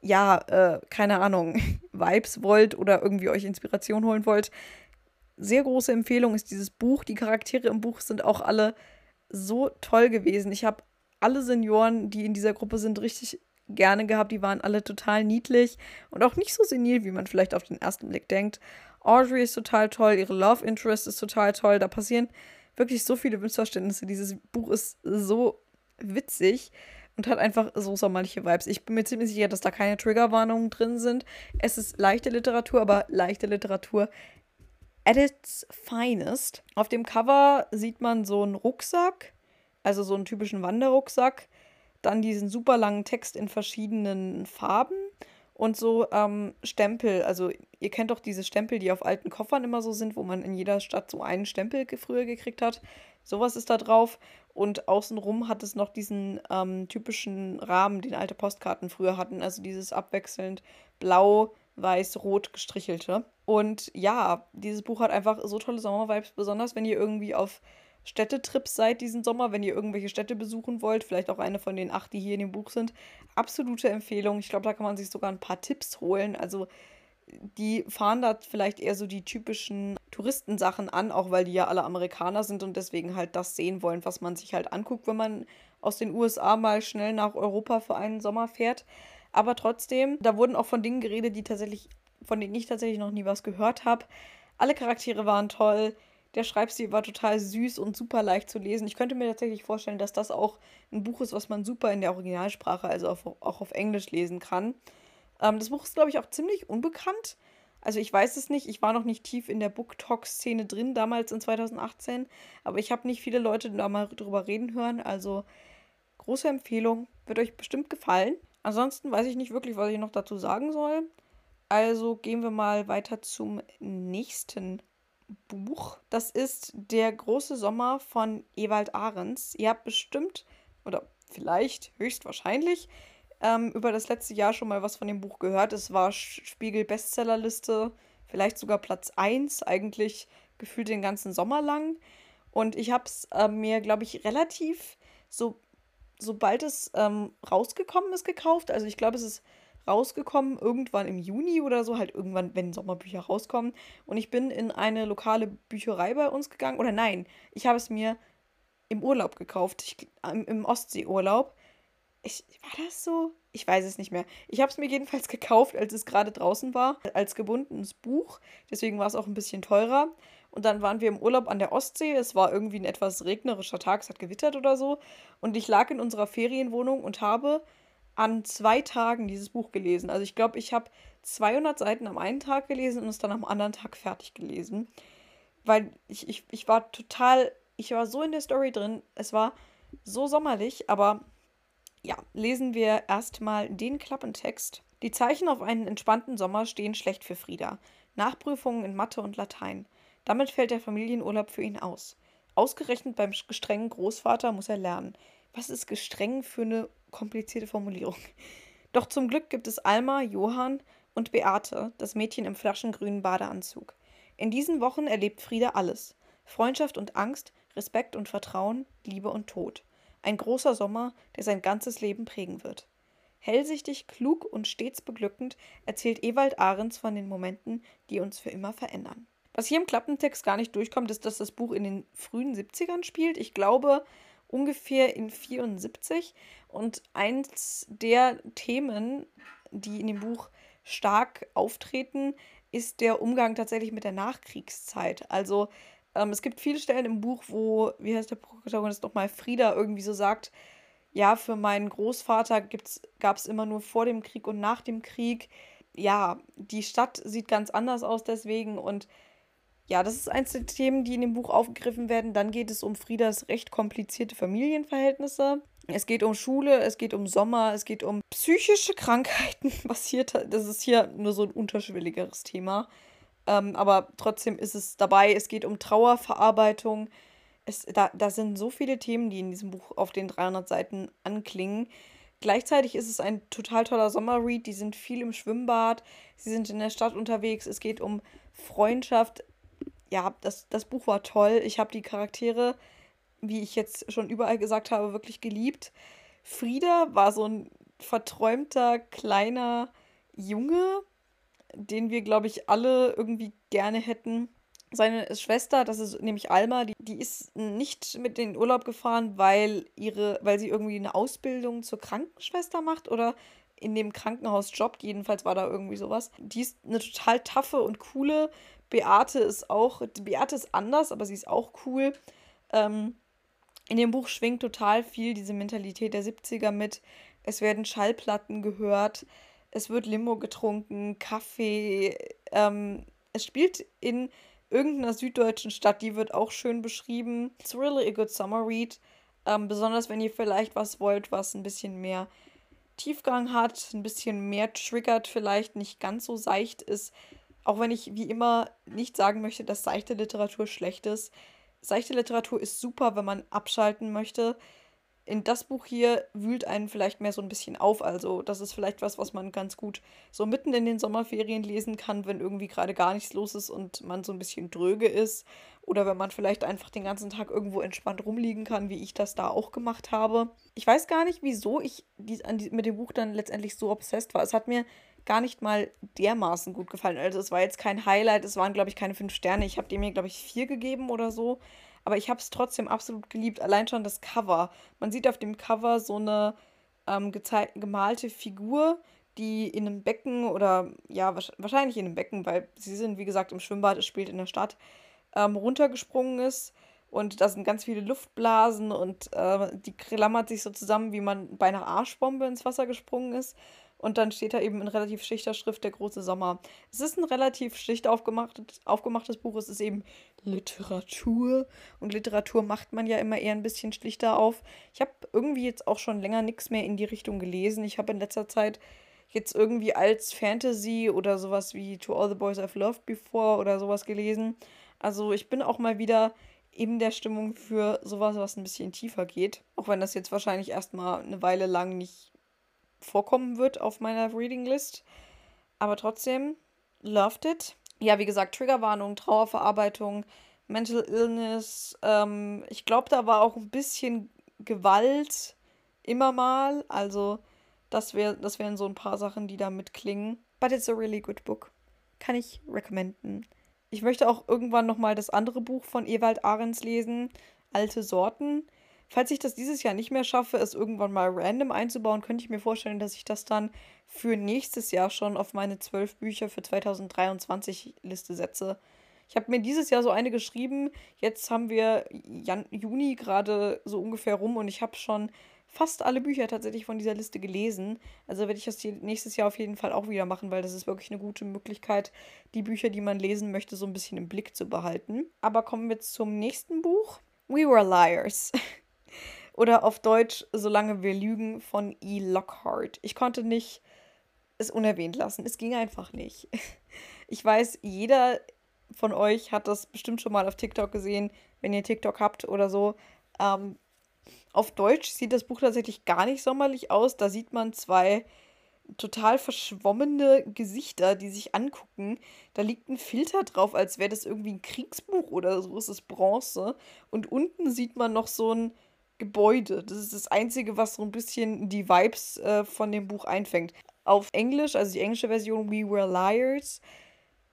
ja, äh, keine Ahnung, <laughs> Vibes wollt oder irgendwie euch Inspiration holen wollt, sehr große Empfehlung ist dieses Buch. Die Charaktere im Buch sind auch alle so toll gewesen. Ich habe alle Senioren, die in dieser Gruppe sind, richtig gerne gehabt. Die waren alle total niedlich und auch nicht so senil, wie man vielleicht auf den ersten Blick denkt. Audrey ist total toll, ihre Love Interest ist total toll. Da passieren wirklich so viele Missverständnisse. Dieses Buch ist so witzig und hat einfach so sommerliche Vibes. Ich bin mir ziemlich sicher, dass da keine Triggerwarnungen drin sind. Es ist leichte Literatur, aber leichte Literatur at its finest. Auf dem Cover sieht man so einen Rucksack, also so einen typischen Wanderrucksack, dann diesen super langen Text in verschiedenen Farben und so ähm, Stempel. Also ihr kennt doch diese Stempel, die auf alten Koffern immer so sind, wo man in jeder Stadt so einen Stempel früher gekriegt hat. Sowas ist da drauf. Und außenrum hat es noch diesen ähm, typischen Rahmen, den alte Postkarten früher hatten. Also dieses abwechselnd blau, weiß, rot gestrichelte. Und ja, dieses Buch hat einfach so tolle Sommervibes, besonders wenn ihr irgendwie auf Städtetrips seid diesen Sommer, wenn ihr irgendwelche Städte besuchen wollt, vielleicht auch eine von den acht, die hier in dem Buch sind. Absolute Empfehlung. Ich glaube, da kann man sich sogar ein paar Tipps holen. Also die fahren da vielleicht eher so die typischen Touristensachen an, auch weil die ja alle Amerikaner sind und deswegen halt das sehen wollen, was man sich halt anguckt, wenn man aus den USA mal schnell nach Europa für einen Sommer fährt. Aber trotzdem, da wurden auch von Dingen geredet, die tatsächlich von denen ich tatsächlich noch nie was gehört habe. Alle Charaktere waren toll. Der Schreibstil war total süß und super leicht zu lesen. Ich könnte mir tatsächlich vorstellen, dass das auch ein Buch ist, was man super in der Originalsprache, also auf, auch auf Englisch lesen kann. Ähm, das Buch ist, glaube ich, auch ziemlich unbekannt. Also ich weiß es nicht, ich war noch nicht tief in der Book-Talk-Szene drin, damals in 2018, aber ich habe nicht viele Leute da mal drüber reden hören. Also große Empfehlung, wird euch bestimmt gefallen. Ansonsten weiß ich nicht wirklich, was ich noch dazu sagen soll. Also gehen wir mal weiter zum nächsten Buch. Das ist Der große Sommer von Ewald Ahrens. Ihr habt bestimmt oder vielleicht höchstwahrscheinlich ähm, über das letzte Jahr schon mal was von dem Buch gehört. Es war Spiegel Bestsellerliste, vielleicht sogar Platz 1, eigentlich gefühlt den ganzen Sommer lang. Und ich habe es äh, mir, glaube ich, relativ so, sobald es ähm, rausgekommen ist, gekauft. Also ich glaube, es ist rausgekommen, irgendwann im Juni oder so, halt irgendwann, wenn Sommerbücher rauskommen. Und ich bin in eine lokale Bücherei bei uns gegangen. Oder nein, ich habe es mir im Urlaub gekauft, ich, im, im Ostseeurlaub. Ich, war das so? Ich weiß es nicht mehr. Ich habe es mir jedenfalls gekauft, als es gerade draußen war, als gebundenes Buch. Deswegen war es auch ein bisschen teurer. Und dann waren wir im Urlaub an der Ostsee. Es war irgendwie ein etwas regnerischer Tag, es hat gewittert oder so. Und ich lag in unserer Ferienwohnung und habe an zwei Tagen dieses Buch gelesen. Also ich glaube, ich habe 200 Seiten am einen Tag gelesen und es dann am anderen Tag fertig gelesen. Weil ich, ich, ich war total, ich war so in der Story drin. Es war so sommerlich, aber ja, lesen wir erstmal den Klappentext. Die Zeichen auf einen entspannten Sommer stehen schlecht für Frieda. Nachprüfungen in Mathe und Latein. Damit fällt der Familienurlaub für ihn aus. Ausgerechnet beim gestrengen Großvater muss er lernen. Was ist gestreng für eine komplizierte Formulierung. <laughs> Doch zum Glück gibt es Alma, Johann und Beate, das Mädchen im flaschengrünen Badeanzug. In diesen Wochen erlebt Frieda alles. Freundschaft und Angst, Respekt und Vertrauen, Liebe und Tod. Ein großer Sommer, der sein ganzes Leben prägen wird. Hellsichtig, klug und stets beglückend erzählt Ewald Ahrens von den Momenten, die uns für immer verändern. Was hier im Klappentext gar nicht durchkommt, ist, dass das Buch in den frühen 70ern spielt. Ich glaube ungefähr in 74. Und eins der Themen, die in dem Buch stark auftreten, ist der Umgang tatsächlich mit der Nachkriegszeit. Also ähm, es gibt viele Stellen im Buch, wo, wie heißt der Protagonist nochmal, Frieda irgendwie so sagt, ja, für meinen Großvater gab es immer nur vor dem Krieg und nach dem Krieg. Ja, die Stadt sieht ganz anders aus deswegen und ja, das ist eins der Themen, die in dem Buch aufgegriffen werden. Dann geht es um Friedas recht komplizierte Familienverhältnisse. Es geht um Schule, es geht um Sommer, es geht um psychische Krankheiten. <laughs> Was hier, das ist hier nur so ein unterschwelligeres Thema. Ähm, aber trotzdem ist es dabei. Es geht um Trauerverarbeitung. Es, da, da sind so viele Themen, die in diesem Buch auf den 300 Seiten anklingen. Gleichzeitig ist es ein total toller Sommerread. Die sind viel im Schwimmbad, sie sind in der Stadt unterwegs. Es geht um Freundschaft. Ja, das, das Buch war toll. Ich habe die Charaktere, wie ich jetzt schon überall gesagt habe, wirklich geliebt. Frieda war so ein verträumter kleiner Junge, den wir, glaube ich, alle irgendwie gerne hätten. Seine Schwester, das ist nämlich Alma, die, die ist nicht mit in den Urlaub gefahren, weil ihre, weil sie irgendwie eine Ausbildung zur Krankenschwester macht oder in dem Krankenhaus jobbt. Jedenfalls war da irgendwie sowas. Die ist eine total taffe und coole. Beate ist auch, Beate ist anders, aber sie ist auch cool. Ähm, in dem Buch schwingt total viel diese Mentalität der 70er mit. Es werden Schallplatten gehört es wird Limo getrunken, Kaffee. Ähm, es spielt in irgendeiner süddeutschen Stadt, die wird auch schön beschrieben. It's really a good summer read. Ähm, besonders wenn ihr vielleicht was wollt, was ein bisschen mehr Tiefgang hat, ein bisschen mehr triggert, vielleicht nicht ganz so seicht ist. Auch wenn ich wie immer nicht sagen möchte, dass seichte Literatur schlecht ist. Seichte Literatur ist super, wenn man abschalten möchte in das Buch hier wühlt einen vielleicht mehr so ein bisschen auf. Also, das ist vielleicht was, was man ganz gut so mitten in den Sommerferien lesen kann, wenn irgendwie gerade gar nichts los ist und man so ein bisschen dröge ist. Oder wenn man vielleicht einfach den ganzen Tag irgendwo entspannt rumliegen kann, wie ich das da auch gemacht habe. Ich weiß gar nicht, wieso ich dies, die, mit dem Buch dann letztendlich so obsessed war. Es hat mir gar nicht mal dermaßen gut gefallen. Also, es war jetzt kein Highlight, es waren, glaube ich, keine fünf Sterne. Ich habe dem hier, glaube ich, vier gegeben oder so aber ich habe es trotzdem absolut geliebt. Allein schon das Cover. Man sieht auf dem Cover so eine ähm, gemalte Figur, die in einem Becken oder ja, wahrscheinlich in einem Becken, weil sie sind, wie gesagt, im Schwimmbad, es spielt in der Stadt, ähm, runtergesprungen ist. Und da sind ganz viele Luftblasen und äh, die klammert sich so zusammen, wie man bei einer Arschbombe ins Wasser gesprungen ist. Und dann steht da eben in relativ schlichter Schrift der große Sommer. Es ist ein relativ schlicht aufgemachtes, aufgemachtes Buch. Es ist eben Literatur. Und Literatur macht man ja immer eher ein bisschen schlichter auf. Ich habe irgendwie jetzt auch schon länger nichts mehr in die Richtung gelesen. Ich habe in letzter Zeit jetzt irgendwie als Fantasy oder sowas wie To All the Boys I've Loved Before oder sowas gelesen. Also ich bin auch mal wieder eben der Stimmung für sowas, was ein bisschen tiefer geht. Auch wenn das jetzt wahrscheinlich erstmal eine Weile lang nicht vorkommen wird auf meiner Reading List. Aber trotzdem, loved it. Ja, wie gesagt, Triggerwarnung, Trauerverarbeitung, Mental Illness. Ähm, ich glaube, da war auch ein bisschen Gewalt immer mal. Also, das, wär, das wären so ein paar Sachen, die da mitklingen. But it's a really good book. Kann ich recommenden. Ich möchte auch irgendwann nochmal das andere Buch von Ewald Ahrens lesen, Alte Sorten. Falls ich das dieses Jahr nicht mehr schaffe, es irgendwann mal random einzubauen, könnte ich mir vorstellen, dass ich das dann für nächstes Jahr schon auf meine zwölf Bücher für 2023 Liste setze. Ich habe mir dieses Jahr so eine geschrieben. Jetzt haben wir Jan Juni gerade so ungefähr rum und ich habe schon fast alle Bücher tatsächlich von dieser Liste gelesen. Also werde ich das nächstes Jahr auf jeden Fall auch wieder machen, weil das ist wirklich eine gute Möglichkeit, die Bücher, die man lesen möchte, so ein bisschen im Blick zu behalten. Aber kommen wir zum nächsten Buch. We Were Liars. <laughs> Oder auf Deutsch Solange wir lügen von E. Lockhart. Ich konnte nicht es unerwähnt lassen. Es ging einfach nicht. <laughs> Ich weiß, jeder von euch hat das bestimmt schon mal auf TikTok gesehen, wenn ihr TikTok habt oder so. Ähm, auf Deutsch sieht das Buch tatsächlich gar nicht sommerlich aus. Da sieht man zwei total verschwommene Gesichter, die sich angucken. Da liegt ein Filter drauf, als wäre das irgendwie ein Kriegsbuch oder so. Es ist Bronze. Und unten sieht man noch so ein Gebäude. Das ist das Einzige, was so ein bisschen die Vibes äh, von dem Buch einfängt. Auf Englisch, also die englische Version We Were Liars,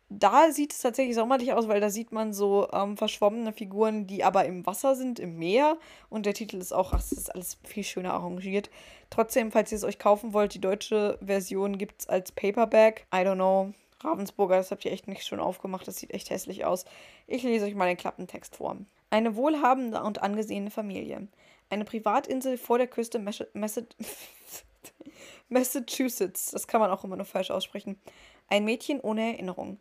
da sieht es tatsächlich sommerlich aus, weil da sieht man so ähm, verschwommene Figuren, die aber im Wasser sind, im Meer. Und der Titel ist auch, ach, das ist alles viel schöner arrangiert. Trotzdem, falls ihr es euch kaufen wollt, die deutsche Version gibt es als Paperback. I don't know. Ravensburger, das habt ihr echt nicht schon aufgemacht. Das sieht echt hässlich aus. Ich lese euch mal den Klappentext vor. Eine wohlhabende und angesehene Familie. Eine Privatinsel vor der Küste <laughs> Massachusetts. Das kann man auch immer nur falsch aussprechen. Ein Mädchen ohne Erinnerung.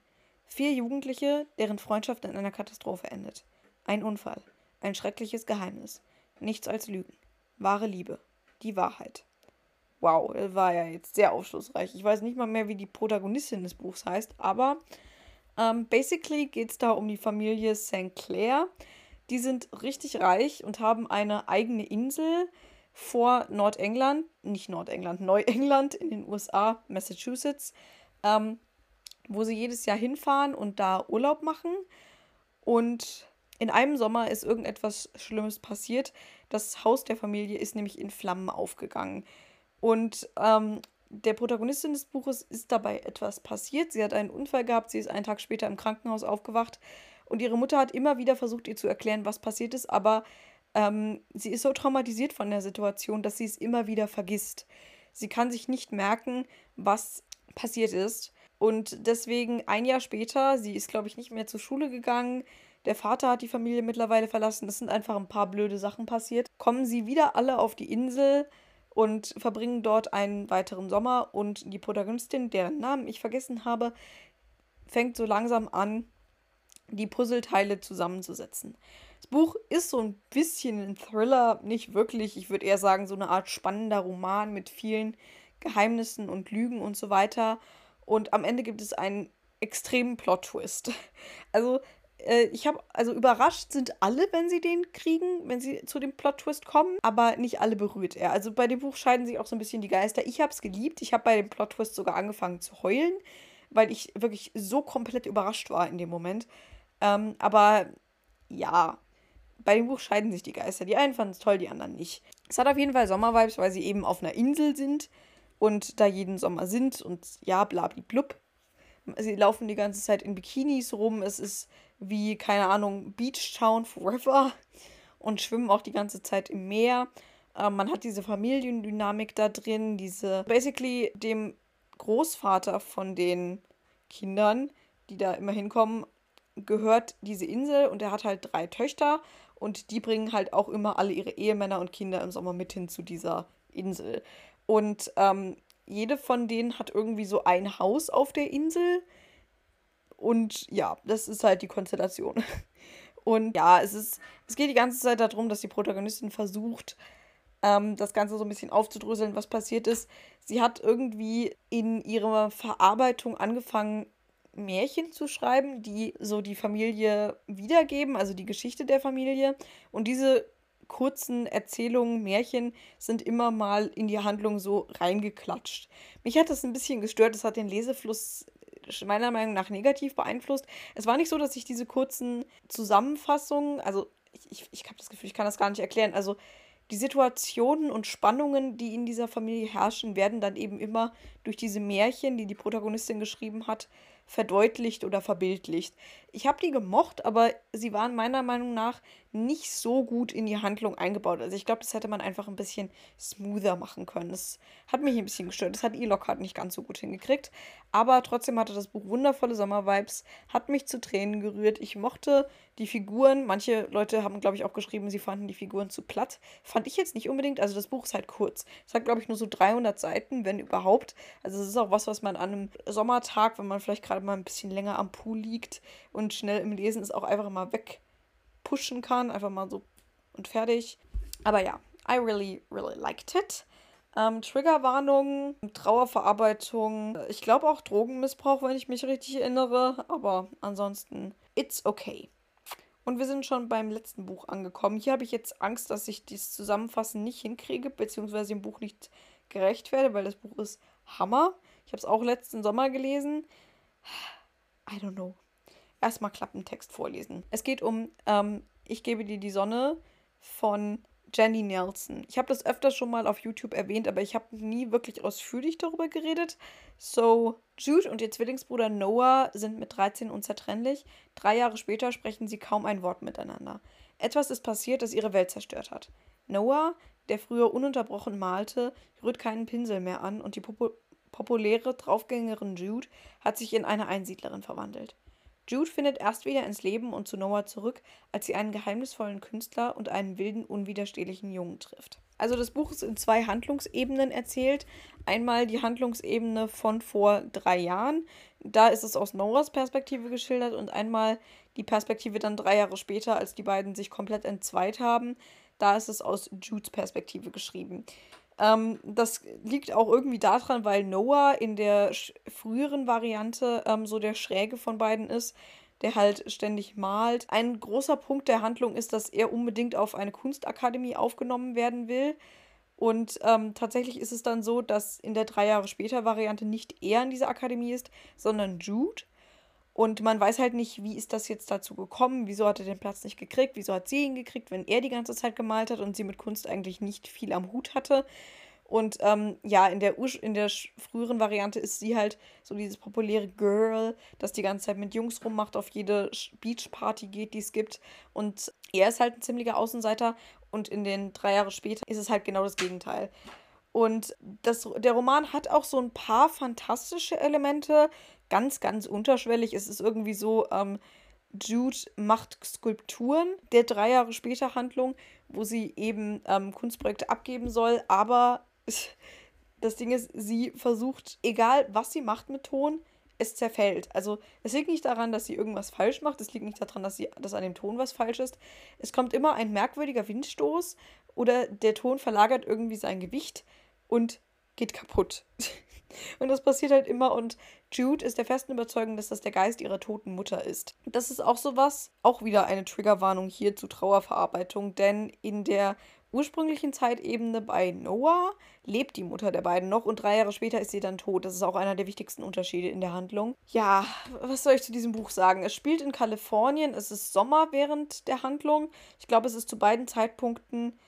Vier Jugendliche, deren Freundschaft in einer Katastrophe endet. Ein Unfall. Ein schreckliches Geheimnis. Nichts als Lügen. Wahre Liebe. Die Wahrheit. Wow, das war ja jetzt sehr aufschlussreich. Ich weiß nicht mal mehr, wie die Protagonistin des Buchs heißt, aber ähm, basically geht es da um die Familie St. Clair. Die sind richtig reich und haben eine eigene Insel vor Nordengland, nicht Nordengland, Neuengland in den USA, Massachusetts. Ähm, wo sie jedes Jahr hinfahren und da Urlaub machen. Und in einem Sommer ist irgendetwas Schlimmes passiert. Das Haus der Familie ist nämlich in Flammen aufgegangen. Und ähm, der Protagonistin des Buches ist dabei etwas passiert. Sie hat einen Unfall gehabt, sie ist einen Tag später im Krankenhaus aufgewacht. Und ihre Mutter hat immer wieder versucht, ihr zu erklären, was passiert ist, aber ähm, sie ist so traumatisiert von der Situation, dass sie es immer wieder vergisst. Sie kann sich nicht merken, was passiert ist. Und deswegen ein Jahr später, sie ist, glaube ich, nicht mehr zur Schule gegangen. Der Vater hat die Familie mittlerweile verlassen. Es sind einfach ein paar blöde Sachen passiert. Kommen sie wieder alle auf die Insel und verbringen dort einen weiteren Sommer. Und die Protagonistin, deren Namen ich vergessen habe, fängt so langsam an, die Puzzleteile zusammenzusetzen. Das Buch ist so ein bisschen ein Thriller, nicht wirklich. Ich würde eher sagen, so eine Art spannender Roman mit vielen Geheimnissen und Lügen und so weiter. Und am Ende gibt es einen extremen Plot-Twist. <laughs> Also, äh, ich habe, also überrascht sind alle, wenn sie den kriegen, wenn sie zu dem Plot-Twist kommen, aber nicht alle berührt er. Also bei dem Buch scheiden sich auch so ein bisschen die Geister. Ich habe es geliebt. Ich habe bei dem Plot-Twist sogar angefangen zu heulen, weil ich wirklich so komplett überrascht war in dem Moment. Ähm, aber ja, bei dem Buch scheiden sich die Geister. Die einen fanden es toll, die anderen nicht. Es hat auf jeden Fall Sommervibes, weil sie eben auf einer Insel sind und da jeden Sommer sind und ja, blub. Sie laufen die ganze Zeit in Bikinis rum. Es ist wie, keine Ahnung, Beach Town Forever <laughs> und schwimmen auch die ganze Zeit im Meer. Äh, man hat diese Familiendynamik da drin, diese, basically dem Großvater von den Kindern, die da immer hinkommen, gehört diese Insel und er hat halt drei Töchter und die bringen halt auch immer alle ihre Ehemänner und Kinder im Sommer mit hin zu dieser Insel. Und ähm, jede von denen hat irgendwie so ein Haus auf der Insel. Und ja, das ist halt die Konstellation. <laughs> Und ja, es ist, es geht die ganze Zeit darum, dass die Protagonistin versucht, ähm, das Ganze so ein bisschen aufzudröseln, was passiert ist. Sie hat irgendwie in ihrer Verarbeitung angefangen, Märchen zu schreiben, die so die Familie wiedergeben, also die Geschichte der Familie. Und diese kurzen Erzählungen, Märchen sind immer mal in die Handlung so reingeklatscht. Mich hat das ein bisschen gestört, es hat den Lesefluss äh, meiner Meinung nach negativ beeinflusst. Es war nicht so, dass ich diese kurzen Zusammenfassungen, also ich, ich, ich habe das Gefühl, ich kann das gar nicht erklären, also die Situationen und Spannungen, die in dieser Familie herrschen, werden dann eben immer durch diese Märchen, die die Protagonistin geschrieben hat, verdeutlicht oder verbildlicht. Ich habe die gemocht, aber sie waren meiner Meinung nach nicht so gut in die Handlung eingebaut. Also ich glaube, das hätte man einfach ein bisschen smoother machen können. Das hat mich ein bisschen gestört. Das hat E-Lockhart nicht ganz so gut hingekriegt. Aber trotzdem hatte das Buch wundervolle Sommervibes, hat mich zu Tränen gerührt. Ich mochte die Figuren. Manche Leute haben, glaube ich, auch geschrieben, sie fanden die Figuren zu platt. Fand ich jetzt nicht unbedingt. Also das Buch ist halt kurz. Es hat, glaube ich, nur so 300 Seiten, wenn überhaupt. Also es ist auch was, was man an einem Sommertag, wenn man vielleicht gerade mal ein bisschen länger am Pool liegt und schnell im Lesen ist, auch einfach mal wegpushen kann. Einfach mal so und fertig. Aber ja, I really, really liked it. Ähm, Triggerwarnung, Trauerverarbeitung, ich glaube auch Drogenmissbrauch, wenn ich mich richtig erinnere. Aber ansonsten, it's okay. Und wir sind schon beim letzten Buch angekommen. Hier habe ich jetzt Angst, dass ich das Zusammenfassen nicht hinkriege, beziehungsweise dem Buch nicht gerecht werde, weil das Buch ist Hammer. Ich habe es auch letzten Sommer gelesen. I don't know. Erstmal Klappentext vorlesen. Es geht um ähm, Ich gebe dir die Sonne von Jenny Nelson. Ich habe das öfter schon mal auf YouTube erwähnt, aber ich habe nie wirklich ausführlich darüber geredet. So, Jude und ihr Zwillingsbruder Noah sind mit 13 unzertrennlich. Drei Jahre später sprechen sie kaum ein Wort miteinander. Etwas ist passiert, das ihre Welt zerstört hat. Noah, der früher ununterbrochen malte, rührt keinen Pinsel mehr an und die Popo populäre Draufgängerin Jude hat sich in eine Einsiedlerin verwandelt. Jude findet erst wieder ins Leben und zu Noah zurück, als sie einen geheimnisvollen Künstler und einen wilden, unwiderstehlichen Jungen trifft. Also das Buch ist in zwei Handlungsebenen erzählt. Einmal die Handlungsebene von vor drei Jahren. Da ist es aus Noahs Perspektive geschildert und einmal die Perspektive dann drei Jahre später, als die beiden sich komplett entzweit haben. Da ist es aus Judes Perspektive geschrieben. Ähm, das liegt auch irgendwie daran, weil Noah in der früheren Variante ähm, so der Schräge von beiden ist, der halt ständig malt. Ein großer Punkt der Handlung ist, dass er unbedingt auf eine Kunstakademie aufgenommen werden will. Und ähm, tatsächlich ist es dann so, dass in der drei Jahre später Variante nicht er in dieser Akademie ist, sondern Jude. Und man weiß halt nicht, wie ist das jetzt dazu gekommen, wieso hat er den Platz nicht gekriegt, wieso hat sie ihn gekriegt, wenn er die ganze Zeit gemalt hat und sie mit Kunst eigentlich nicht viel am Hut hatte. Und ähm, ja, in der, in der früheren Variante ist sie halt so dieses populäre Girl, das die ganze Zeit mit Jungs rummacht, auf jede Beachparty geht, die es gibt. Und er ist halt ein ziemlicher Außenseiter. Und in den drei Jahre später ist es halt genau das Gegenteil. Und das, der Roman hat auch so ein paar fantastische Elemente, ganz, ganz unterschwellig. Es ist irgendwie so, ähm, Jude macht Skulpturen der drei Jahre später Handlung, wo sie eben ähm, Kunstprojekte abgeben soll, aber <laughs> das Ding ist, sie versucht, egal was sie macht mit Ton, es zerfällt. Also es liegt nicht daran, dass sie irgendwas falsch macht, es liegt nicht daran, dass, sie, dass an dem Ton was falsch ist. Es kommt immer ein merkwürdiger Windstoß oder der Ton verlagert irgendwie sein Gewicht und geht kaputt. <laughs> Und das passiert halt immer und Jude ist der festen Überzeugung, dass das der Geist ihrer toten Mutter ist. Das ist auch sowas, auch wieder eine Triggerwarnung hier zu Trauerverarbeitung, denn in der ursprünglichen Zeitebene bei Noah lebt die Mutter der beiden noch und drei Jahre später ist sie dann tot. Das ist auch einer der wichtigsten Unterschiede in der Handlung. Ja, was soll ich zu diesem Buch sagen? Es spielt in Kalifornien, es ist Sommer während der Handlung. Ich glaube, es ist zu beiden Zeitpunkten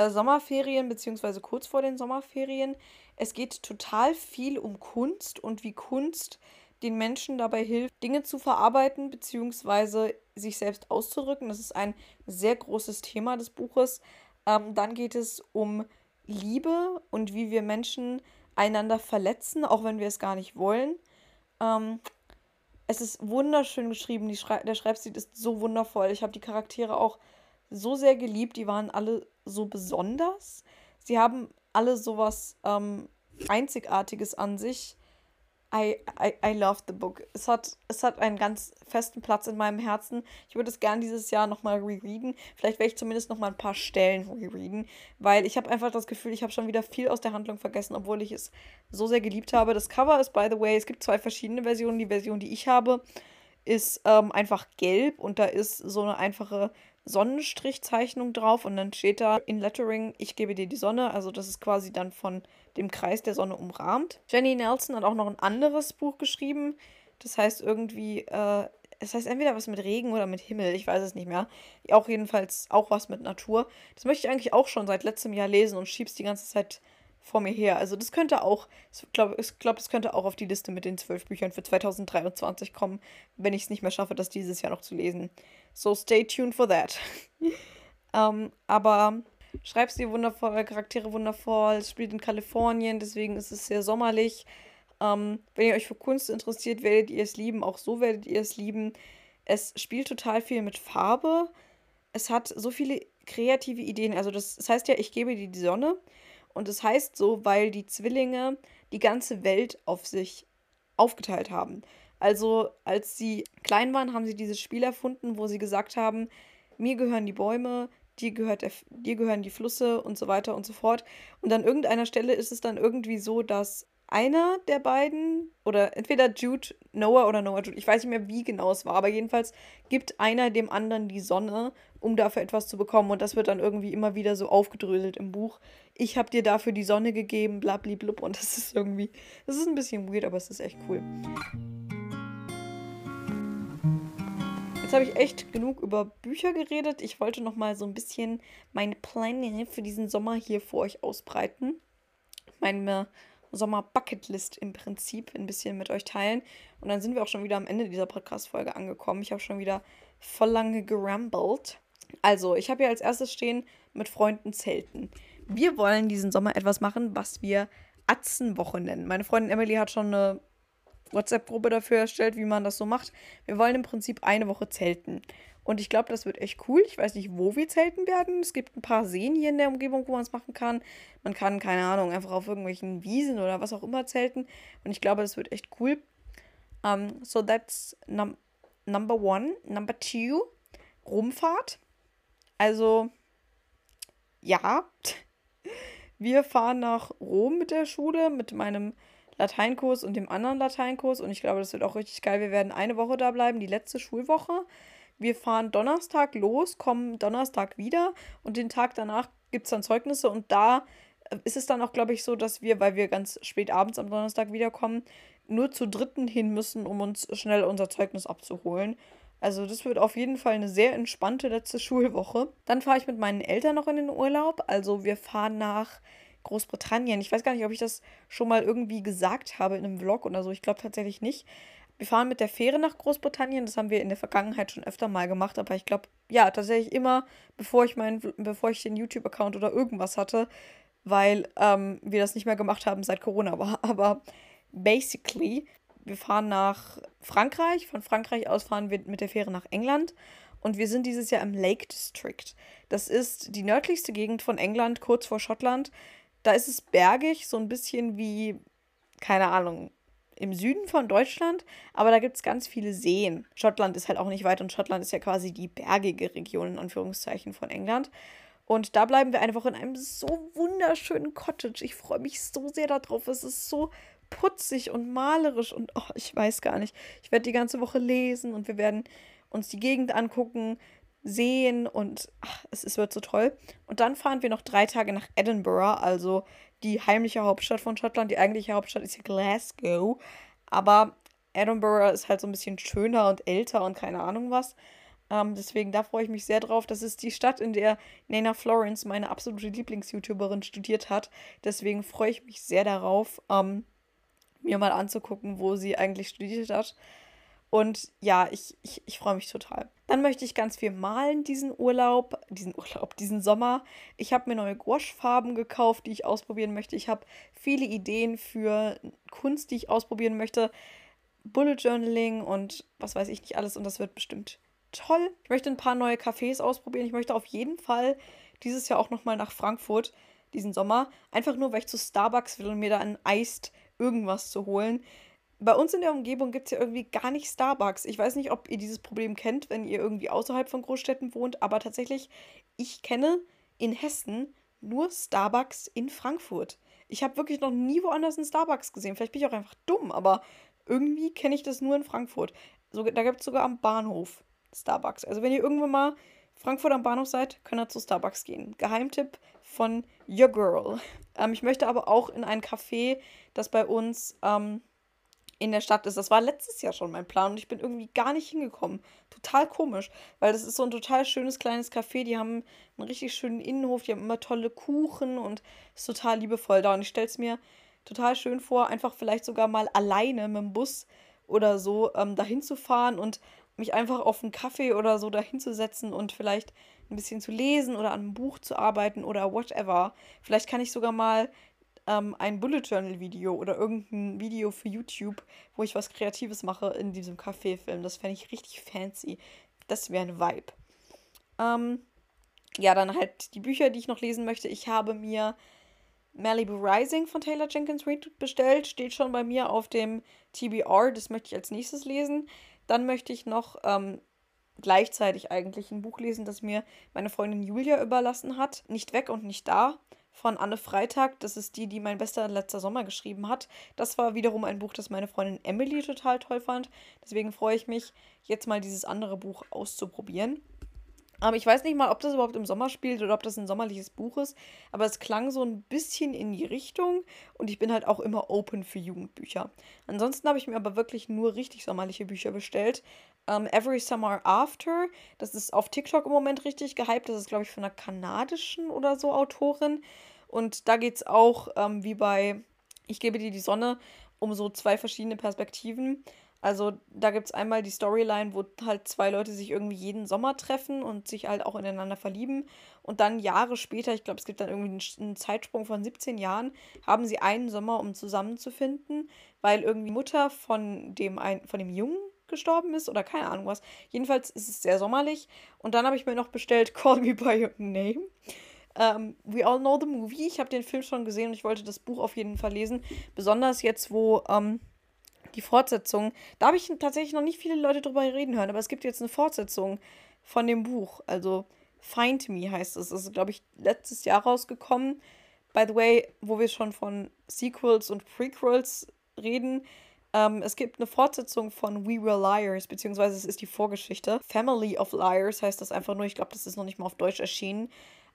äh, Sommerferien beziehungsweise kurz vor den Sommerferien. Es geht total viel um Kunst und wie Kunst den Menschen dabei hilft, Dinge zu verarbeiten bzw. sich selbst auszudrücken. Das ist ein sehr großes Thema des Buches. Ähm, dann geht es um Liebe und wie wir Menschen einander verletzen, auch wenn wir es gar nicht wollen. Ähm, es ist wunderschön geschrieben. Schrei der Schreibstil ist so wundervoll. Ich habe die Charaktere auch so sehr geliebt. Die waren alle so besonders. Sie haben alle sowas ähm, Einzigartiges an sich. I, I, I love the book. Es hat, es hat einen ganz festen Platz in meinem Herzen. Ich würde es gern dieses Jahr nochmal rereaden. Vielleicht werde ich zumindest nochmal ein paar Stellen rereaden, weil ich habe einfach das Gefühl, ich habe schon wieder viel aus der Handlung vergessen, obwohl ich es so sehr geliebt habe. Das Cover ist, by the way, es gibt zwei verschiedene Versionen. Die Version, die ich habe, ist ähm, einfach gelb und da ist so eine einfache Sonnenstrichzeichnung drauf und dann steht da in Lettering, ich gebe dir die Sonne. Also das ist quasi dann von dem Kreis der Sonne umrahmt. Jenny Nelson hat auch noch ein anderes Buch geschrieben. Das heißt irgendwie, äh, es heißt entweder was mit Regen oder mit Himmel, ich weiß es nicht mehr. Auch jedenfalls auch was mit Natur. Das möchte ich eigentlich auch schon seit letztem Jahr lesen und schieb's die ganze Zeit vor mir her. Also das könnte auch, ich glaube, ich glaub, das könnte auch auf die Liste mit den zwölf Büchern für 2023 kommen, wenn ich es nicht mehr schaffe, das dieses Jahr noch zu lesen. So stay tuned for that. <laughs> ähm, aber schreibst die wundervoll, Charaktere wundervoll, es spielt in Kalifornien, deswegen ist es sehr sommerlich. Ähm, wenn ihr euch für Kunst interessiert, werdet ihr es lieben. Auch so werdet ihr es lieben. Es spielt total viel mit Farbe. Es hat so viele kreative Ideen. Also das, das heißt ja, ich gebe dir die Sonne. Und es das heißt so, weil die Zwillinge die ganze Welt auf sich aufgeteilt haben. Also als sie klein waren, haben sie dieses Spiel erfunden, wo sie gesagt haben, mir gehören die Bäume, dir, gehört der, dir gehören die Flüsse und so weiter und so fort. Und an irgendeiner Stelle ist es dann irgendwie so, dass einer der beiden, oder entweder Jude, Noah oder Noah Jude, ich weiß nicht mehr, wie genau es war, aber jedenfalls gibt einer dem anderen die Sonne, um dafür etwas zu bekommen. Und das wird dann irgendwie immer wieder so aufgedröselt im Buch. Ich habe dir dafür die Sonne gegeben, blablablub. Und das ist irgendwie, das ist ein bisschen weird, aber es ist echt cool. Jetzt habe ich echt genug über Bücher geredet. Ich wollte noch mal so ein bisschen meine Pläne für diesen Sommer hier vor euch ausbreiten. Meine Sommer-Bucketlist im Prinzip ein bisschen mit euch teilen. Und dann sind wir auch schon wieder am Ende dieser Podcast-Folge angekommen. Ich habe schon wieder voll lange gerambelt. Also, ich habe hier als erstes stehen mit Freunden zelten. Wir wollen diesen Sommer etwas machen, was wir Atzenwoche nennen. Meine Freundin Emily hat schon eine WhatsApp-Gruppe dafür erstellt, wie man das so macht. Wir wollen im Prinzip eine Woche zelten. Und ich glaube, das wird echt cool. Ich weiß nicht, wo wir zelten werden. Es gibt ein paar Seen hier in der Umgebung, wo man es machen kann. Man kann, keine Ahnung, einfach auf irgendwelchen Wiesen oder was auch immer zelten. Und ich glaube, das wird echt cool. Um, ähm, so that's num number one. Number two, Rumfahrt. Also, ja. Wir fahren nach Rom mit der Schule, mit meinem Lateinkurs und dem anderen Lateinkurs. Und ich glaube, das wird auch richtig geil. Wir werden eine Woche da bleiben, die letzte Schulwoche. Wir fahren Donnerstag los, kommen Donnerstag wieder und den Tag danach gibt es dann Zeugnisse und da äh, ist es dann auch, glaube ich, so, dass wir, weil wir ganz spät abends am Donnerstag wiederkommen, nur zu dritten hin müssen, um uns schnell unser Zeugnis abzuholen. Also das wird auf jeden Fall eine sehr entspannte letzte <laughs> Schulwoche. Dann fahre ich mit meinen Eltern noch in den Urlaub. Also wir fahren nach Großbritannien. Ich weiß gar nicht, ob ich das schon mal irgendwie gesagt habe in einem Vlog oder so. Ich glaube tatsächlich nicht. Wir fahren mit der Fähre nach Großbritannien. Das haben wir in der Vergangenheit schon öfter mal gemacht, aber ich glaube, ja, tatsächlich immer, bevor ich meinen, bevor ich den YouTube-Account oder irgendwas hatte, weil ähm, wir das nicht mehr gemacht haben seit Corona <laughs> war. Aber basically, wir fahren nach Frankreich. Von Frankreich aus fahren wir mit der Fähre nach England. Und wir sind dieses Jahr im Lake District. Das ist die nördlichste Gegend von England, kurz vor Schottland. Da ist es bergig, so ein bisschen wie, keine Ahnung, im Süden von Deutschland, aber da gibt es ganz viele Seen. Schottland ist halt auch nicht weit und Schottland ist ja quasi die bergige Region in Anführungszeichen von England. Und da bleiben wir eine Woche in einem so wunderschönen Cottage. Ich freue mich so sehr darauf. Es ist so putzig und malerisch und oh, ich weiß gar nicht. Ich werde die ganze Woche lesen und wir werden uns die Gegend angucken sehen und ach, es, es wird so toll. Und dann fahren wir noch drei Tage nach Edinburgh, also die heimliche Hauptstadt von Schottland. Die eigentliche Hauptstadt ist ja Glasgow, aber Edinburgh ist halt so ein bisschen schöner und älter und keine Ahnung was. Ähm, deswegen, da freue ich mich sehr drauf. Das ist die Stadt, in der Nana Florence, meine absolute Lieblings-YouTuberin, studiert hat. Deswegen freue ich mich sehr darauf, ähm, mir mal anzugucken, wo sie eigentlich studiert hat. Und ja, ich, ich, ich freue mich total. Dann möchte ich ganz viel malen diesen Urlaub, diesen Urlaub, diesen Sommer. Ich habe mir neue Gouache-Farben gekauft, die ich ausprobieren möchte. Ich habe viele Ideen für Kunst, die ich ausprobieren möchte. Bullet Journaling und was weiß ich nicht alles. Und das wird bestimmt toll. Ich möchte ein paar neue Cafés ausprobieren. Ich möchte auf jeden Fall dieses Jahr auch nochmal nach Frankfurt diesen Sommer. Einfach nur, weil ich zu Starbucks will und mir da ein Eist irgendwas zu holen bei uns in der Umgebung gibt es ja irgendwie gar nicht Starbucks. Ich weiß nicht, ob ihr dieses Problem kennt, wenn ihr irgendwie außerhalb von Großstädten wohnt, aber tatsächlich, ich kenne in Hessen nur Starbucks in Frankfurt. Ich habe wirklich noch nie woanders einen Starbucks gesehen. Vielleicht bin ich auch einfach dumm, aber irgendwie kenne ich das nur in Frankfurt. So, da gibt es sogar am Bahnhof Starbucks. Also wenn ihr irgendwann mal Frankfurt am Bahnhof seid, könnt ihr zu Starbucks gehen. Geheimtipp von Your Girl. Ähm, ich möchte aber auch in ein Café, das bei uns ähm, in der Stadt ist. Das war letztes Jahr schon mein Plan und ich bin irgendwie gar nicht hingekommen. Total komisch, weil das ist so ein total schönes kleines Café. Die haben einen richtig schönen Innenhof, die haben immer tolle Kuchen und ist total liebevoll da. Und ich stelle es mir total schön vor, einfach vielleicht sogar mal alleine mit dem Bus oder so ähm, dahin zu fahren und mich einfach auf einen Kaffee oder so dahin zu setzen und vielleicht ein bisschen zu lesen oder an einem Buch zu arbeiten oder whatever. Vielleicht kann ich sogar mal ähm, ein Bullet Journal Video oder irgendein Video für YouTube, wo ich was Kreatives mache in diesem Café-Film. Das fände ich richtig fancy. Das wäre ein Vibe. Ähm, ja, dann halt die Bücher, die ich noch lesen möchte. Ich habe mir Malibu Rising von Taylor Jenkins Reid bestellt. Steht schon bei mir auf dem TBR. Das möchte ich als nächstes lesen. Dann möchte ich noch ähm, gleichzeitig eigentlich ein Buch lesen, das mir meine Freundin Julia überlassen hat. Nicht weg und nicht da von Anne Freitag. Das ist die, die mein bester letzter Sommer geschrieben hat. Das war wiederum ein Buch, das meine Freundin Emily total toll fand. Deswegen freue ich mich, jetzt mal dieses andere Buch auszuprobieren. Aber ich weiß nicht mal, ob das überhaupt im Sommer spielt oder ob das ein sommerliches Buch ist. Aber es klang so ein bisschen in die Richtung und ich bin halt auch immer open für Jugendbücher. Ansonsten habe ich mir aber wirklich nur richtig sommerliche Bücher bestellt. Um, ähm, Every Summer After, das ist auf TikTok im Moment richtig gehypt. Das ist, glaube ich, von einer kanadischen oder so Autorin. Und da geht es auch, ähm, wie bei Ich gebe dir die Sonne, um so zwei verschiedene Perspektiven. Also da gibt es einmal die Storyline, wo halt zwei Leute sich irgendwie jeden Sommer treffen und sich halt auch ineinander verlieben. Und dann Jahre später, ich glaube, es gibt dann irgendwie einen Zeitsprung von 17 Jahren, haben sie einen Sommer, um zusammenzufinden, weil irgendwie Mutter von dem, ein, von dem Jungen gestorben ist oder keine Ahnung was. Jedenfalls ist es sehr sommerlich. Und dann habe ich mir noch bestellt <laughs> Call Me By Your Name. Um, ähm, We All Know the Movie. Ich habe den Film schon gesehen und ich wollte das Buch auf jeden Fall lesen. Besonders jetzt, wo... Um, ähm, die Fortsetzung. Da habe ich tatsächlich noch nicht viele Leute drüber reden hören, aber es gibt jetzt eine Fortsetzung von dem Buch. Also Find Me heißt es. Das ist, glaube ich, letztes Jahr rausgekommen. By the way, wo wir schon von Sequels und Prequels reden, ähm, es gibt eine Fortsetzung von We Were Liars, beziehungsweise es ist die Vorgeschichte. Family of Liars heißt das einfach nur. Ich glaube, das ist noch nicht mal auf Deutsch erschienen.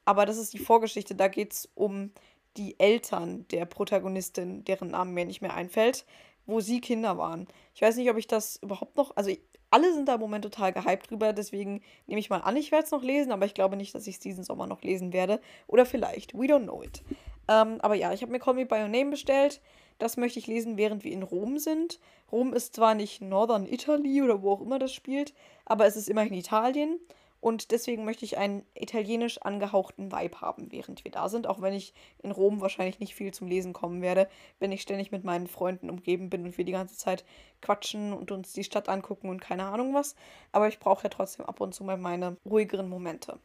Aber das ist die Vorgeschichte. Da geht es um die Eltern der Protagonistin, deren Namen mir nicht mehr einfällt wo sie Kinder waren. Ich weiß nicht, ob ich das überhaupt noch. Also, alle sind da im Moment total gehypt drüber, deswegen nehme ich mal an, ich werde es noch lesen, aber ich glaube nicht, dass ich es diesen Sommer noch lesen werde. Oder vielleicht. We don't know it. Ähm, aber ja, ich habe mir Call Me By Your Name bestellt. Das möchte ich lesen, während wir in Rom sind. Rom ist zwar nicht Northern Italy oder wo auch immer das spielt, aber es ist immerhin Italien. Und deswegen möchte ich einen italienisch angehauchten Vibe haben, während wir da sind. Auch wenn ich in Rom wahrscheinlich nicht viel zum Lesen kommen werde, wenn ich ständig mit meinen Freunden umgeben bin und wir die ganze Zeit quatschen und uns die Stadt angucken und keine Ahnung was. Aber ich brauche ja trotzdem ab und zu mal meine ruhigeren Momente.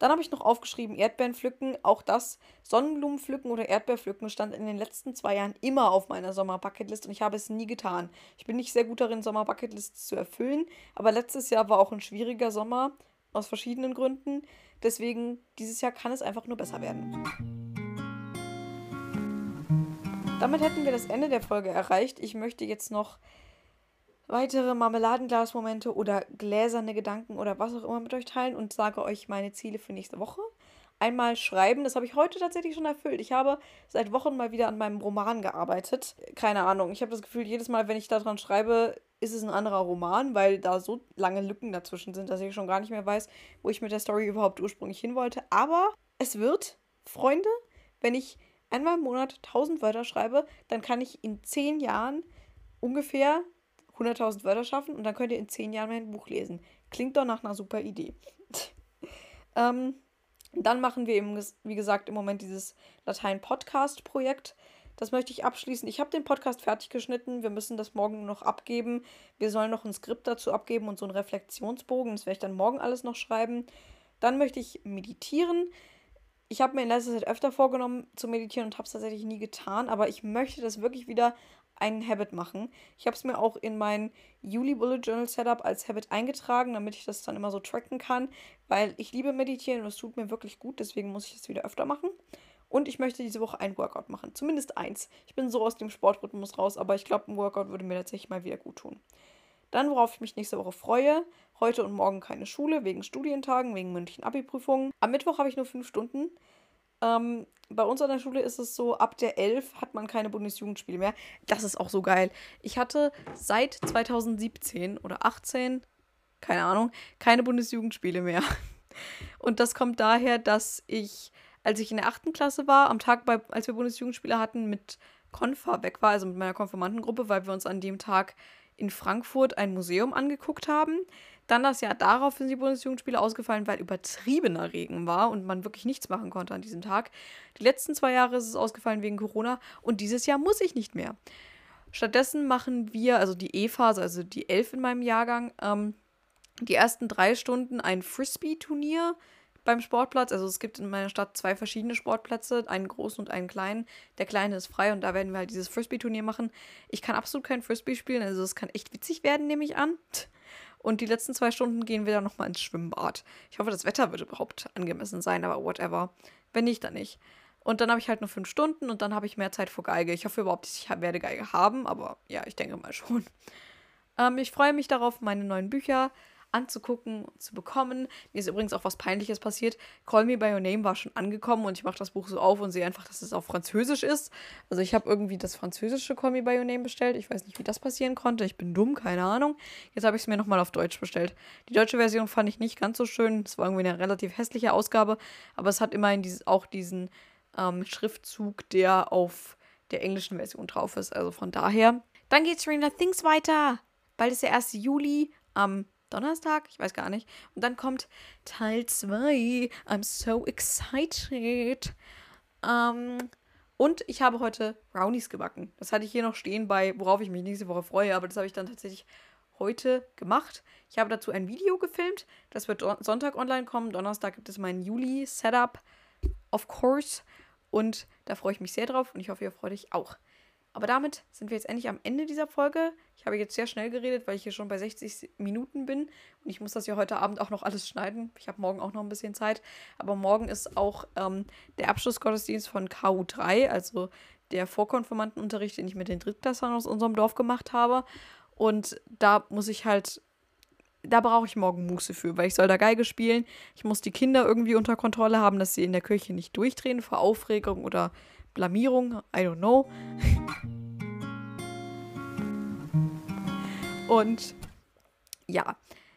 Dann habe ich noch aufgeschrieben, Erdbeeren pflücken. Auch das Sonnenblumen pflücken oder Erdbeerpflücken stand in den letzten zwei Jahren immer auf meiner Sommerbucketlist und ich habe es nie getan. Ich bin nicht sehr gut darin, Sommerbucketlists zu erfüllen, aber letztes Jahr war auch ein schwieriger Sommer aus verschiedenen Gründen. Deswegen, dieses Jahr kann es einfach nur besser werden. Damit hätten wir das Ende der Folge erreicht. Ich möchte jetzt noch weitere Marmeladenglasmomente oder gläserne Gedanken oder was auch immer mit euch teilen und sage euch meine Ziele für nächste Woche. Einmal schreiben, das habe ich heute tatsächlich schon erfüllt. Ich habe seit Wochen mal wieder an meinem Roman gearbeitet. Keine Ahnung, ich habe das Gefühl, jedes Mal, wenn ich daran schreibe, ist es ein anderer Roman, weil da so lange Lücken dazwischen sind, dass ich schon gar nicht mehr weiß, wo ich mit der Story überhaupt ursprünglich hin wollte. Aber es wird, Freunde, wenn ich einmal im Monat 1000 Wörter schreibe, dann kann ich in 10 Jahren ungefähr 100.000 Wörter schaffen und dann könnt ihr in 10 Jahren mein Buch lesen. Klingt doch nach einer super Idee. <laughs> ähm, dann machen wir eben, wie gesagt, im Moment dieses Latein-Podcast-Projekt. Das möchte ich abschließen. Ich habe den Podcast fertig geschnitten. Wir müssen das morgen noch abgeben. Wir sollen noch ein Skript dazu abgeben und so einen Reflexionsbogen. Das werde ich dann morgen alles noch schreiben. Dann möchte ich meditieren. Ich habe mir in letzter Zeit öfter vorgenommen zu meditieren und habe es tatsächlich nie getan, aber ich möchte das wirklich wieder einen Habit machen. Ich habe es mir auch in mein Juli Bullet Journal Setup als Habit eingetragen, damit ich das dann immer so tracken kann, weil ich liebe meditieren und es tut mir wirklich gut, deswegen muss ich es wieder öfter machen. Und ich möchte diese Woche ein Workout machen. Zumindest eins. Ich bin so aus dem Sportrhythmus raus, aber ich glaube, ein Workout würde mir tatsächlich mal wieder gut tun. Dann, worauf ich mich nächste Woche freue, heute und morgen keine Schule, wegen Studientagen, wegen mündlichen Abi-Prüfungen. Am Mittwoch habe ich nur fünf Stunden. Ähm, bei uns an der Schule ist es so, ab der 11 hat man keine Bundesjugendspiele mehr. Das ist auch so geil. Ich hatte seit 2017 oder 18, keine Ahnung, keine Bundesjugendspiele mehr. Und das kommt daher, dass ich als ich in der achten Klasse war, am Tag, bei, als wir Bundesjugendspiele hatten, mit Konfa weg war, also mit meiner Konfirmandengruppe, weil wir uns an dem Tag in Frankfurt ein Museum angeguckt haben. Dann das Jahr darauf sind die Bundesjugendspiele ausgefallen, weil übertriebener Regen war und man wirklich nichts machen konnte an diesem Tag. Die letzten zwei Jahre ist es ausgefallen wegen Corona und dieses Jahr muss ich nicht mehr. Stattdessen machen wir, also die E-Phase, also die Elf in meinem Jahrgang, ähm, die ersten drei Stunden ein Frisbee-Turnier beim Sportplatz. Also es gibt in meiner Stadt zwei verschiedene Sportplätze, einen großen und einen kleinen. Der kleine ist frei und da werden wir halt dieses Frisbee-Turnier machen. Ich kann absolut kein Frisbee spielen, also es kann echt witzig werden, nehme ich an. Und die letzten zwei Stunden gehen wir dann nochmal ins Schwimmbad. Ich hoffe, das Wetter wird überhaupt angemessen sein, aber whatever. Wenn nicht, dann nicht. Und dann habe ich halt nur fünf Stunden und dann habe ich mehr Zeit für Geige. Ich hoffe überhaupt, ich werde Geige haben, aber ja, ich denke mal schon. Ähm, ich freue mich darauf, meine neuen Bücher anzugucken und zu bekommen. Mir ist übrigens auch was Peinliches passiert. Call Me By Your Name war schon angekommen und ich mache das Buch so auf und sehe einfach, dass es auf Französisch ist. Also ich habe irgendwie das französische Call Me By Your Name bestellt. Ich weiß nicht, wie das passieren konnte. Ich bin dumm, keine Ahnung. Jetzt habe ich es mir nochmal auf Deutsch bestellt. Die deutsche Version fand ich nicht ganz so schön. Es war irgendwie eine relativ hässliche Ausgabe, aber es hat immerhin dieses, auch diesen ähm, Schriftzug, der auf der englischen Version drauf ist. Also von daher. Dann geht Stranger Things weiter. Bald ist der 1. Juli am Donnerstag, ich weiß gar nicht. Und dann kommt Teil 2. I'm so excited. Ähm, und ich habe heute Brownies gebacken. Das hatte ich hier noch stehen bei, worauf ich mich nächste Woche freue, aber das habe ich dann tatsächlich heute gemacht. Ich habe dazu ein Video gefilmt. Das wird Sonntag online kommen. Donnerstag gibt es mein Juli-Setup, of course. Und da freue ich mich sehr drauf und ich hoffe, ihr freut euch auch. Aber damit sind wir jetzt endlich am Ende dieser Folge. Ich habe jetzt sehr schnell geredet, weil ich hier schon bei 60 Minuten bin. Und ich muss das ja heute Abend auch noch alles schneiden. Ich habe morgen auch noch ein bisschen Zeit. Aber morgen ist auch ähm, der Abschlussgottesdienst von KU3, also der Vorkonformantenunterricht, den ich mit den Drittklässlern aus unserem Dorf gemacht habe. Und da muss ich halt, da brauche ich morgen Muße für, weil ich soll da Geige spielen. Ich muss die Kinder irgendwie unter Kontrolle haben, dass sie in der Kirche nicht durchdrehen vor Aufregung oder Blamierung, I don't know. Und ja,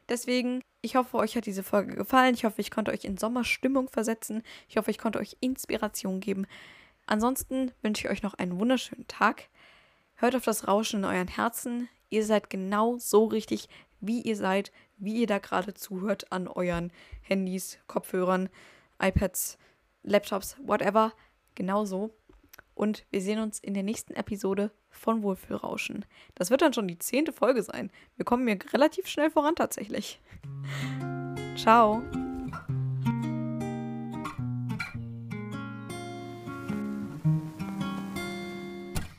deswegen, ich hoffe, euch hat diese Folge gefallen. Ich hoffe, ich konnte euch in Sommerstimmung versetzen. Ich hoffe, ich konnte euch Inspiration geben. Ansonsten wünsche ich euch noch einen wunderschönen Tag. Hört auf das Rauschen in euren Herzen. Ihr seid genau so richtig, wie ihr seid, wie ihr da gerade zuhört an euren Handys, Kopfhörern, iPads, Laptops, whatever. Genau so. Und wir sehen uns in der nächsten Episode von Wohlfühlrauschen. Das wird dann schon die zehnte Folge sein. Wir kommen mir relativ schnell voran tatsächlich. Ciao.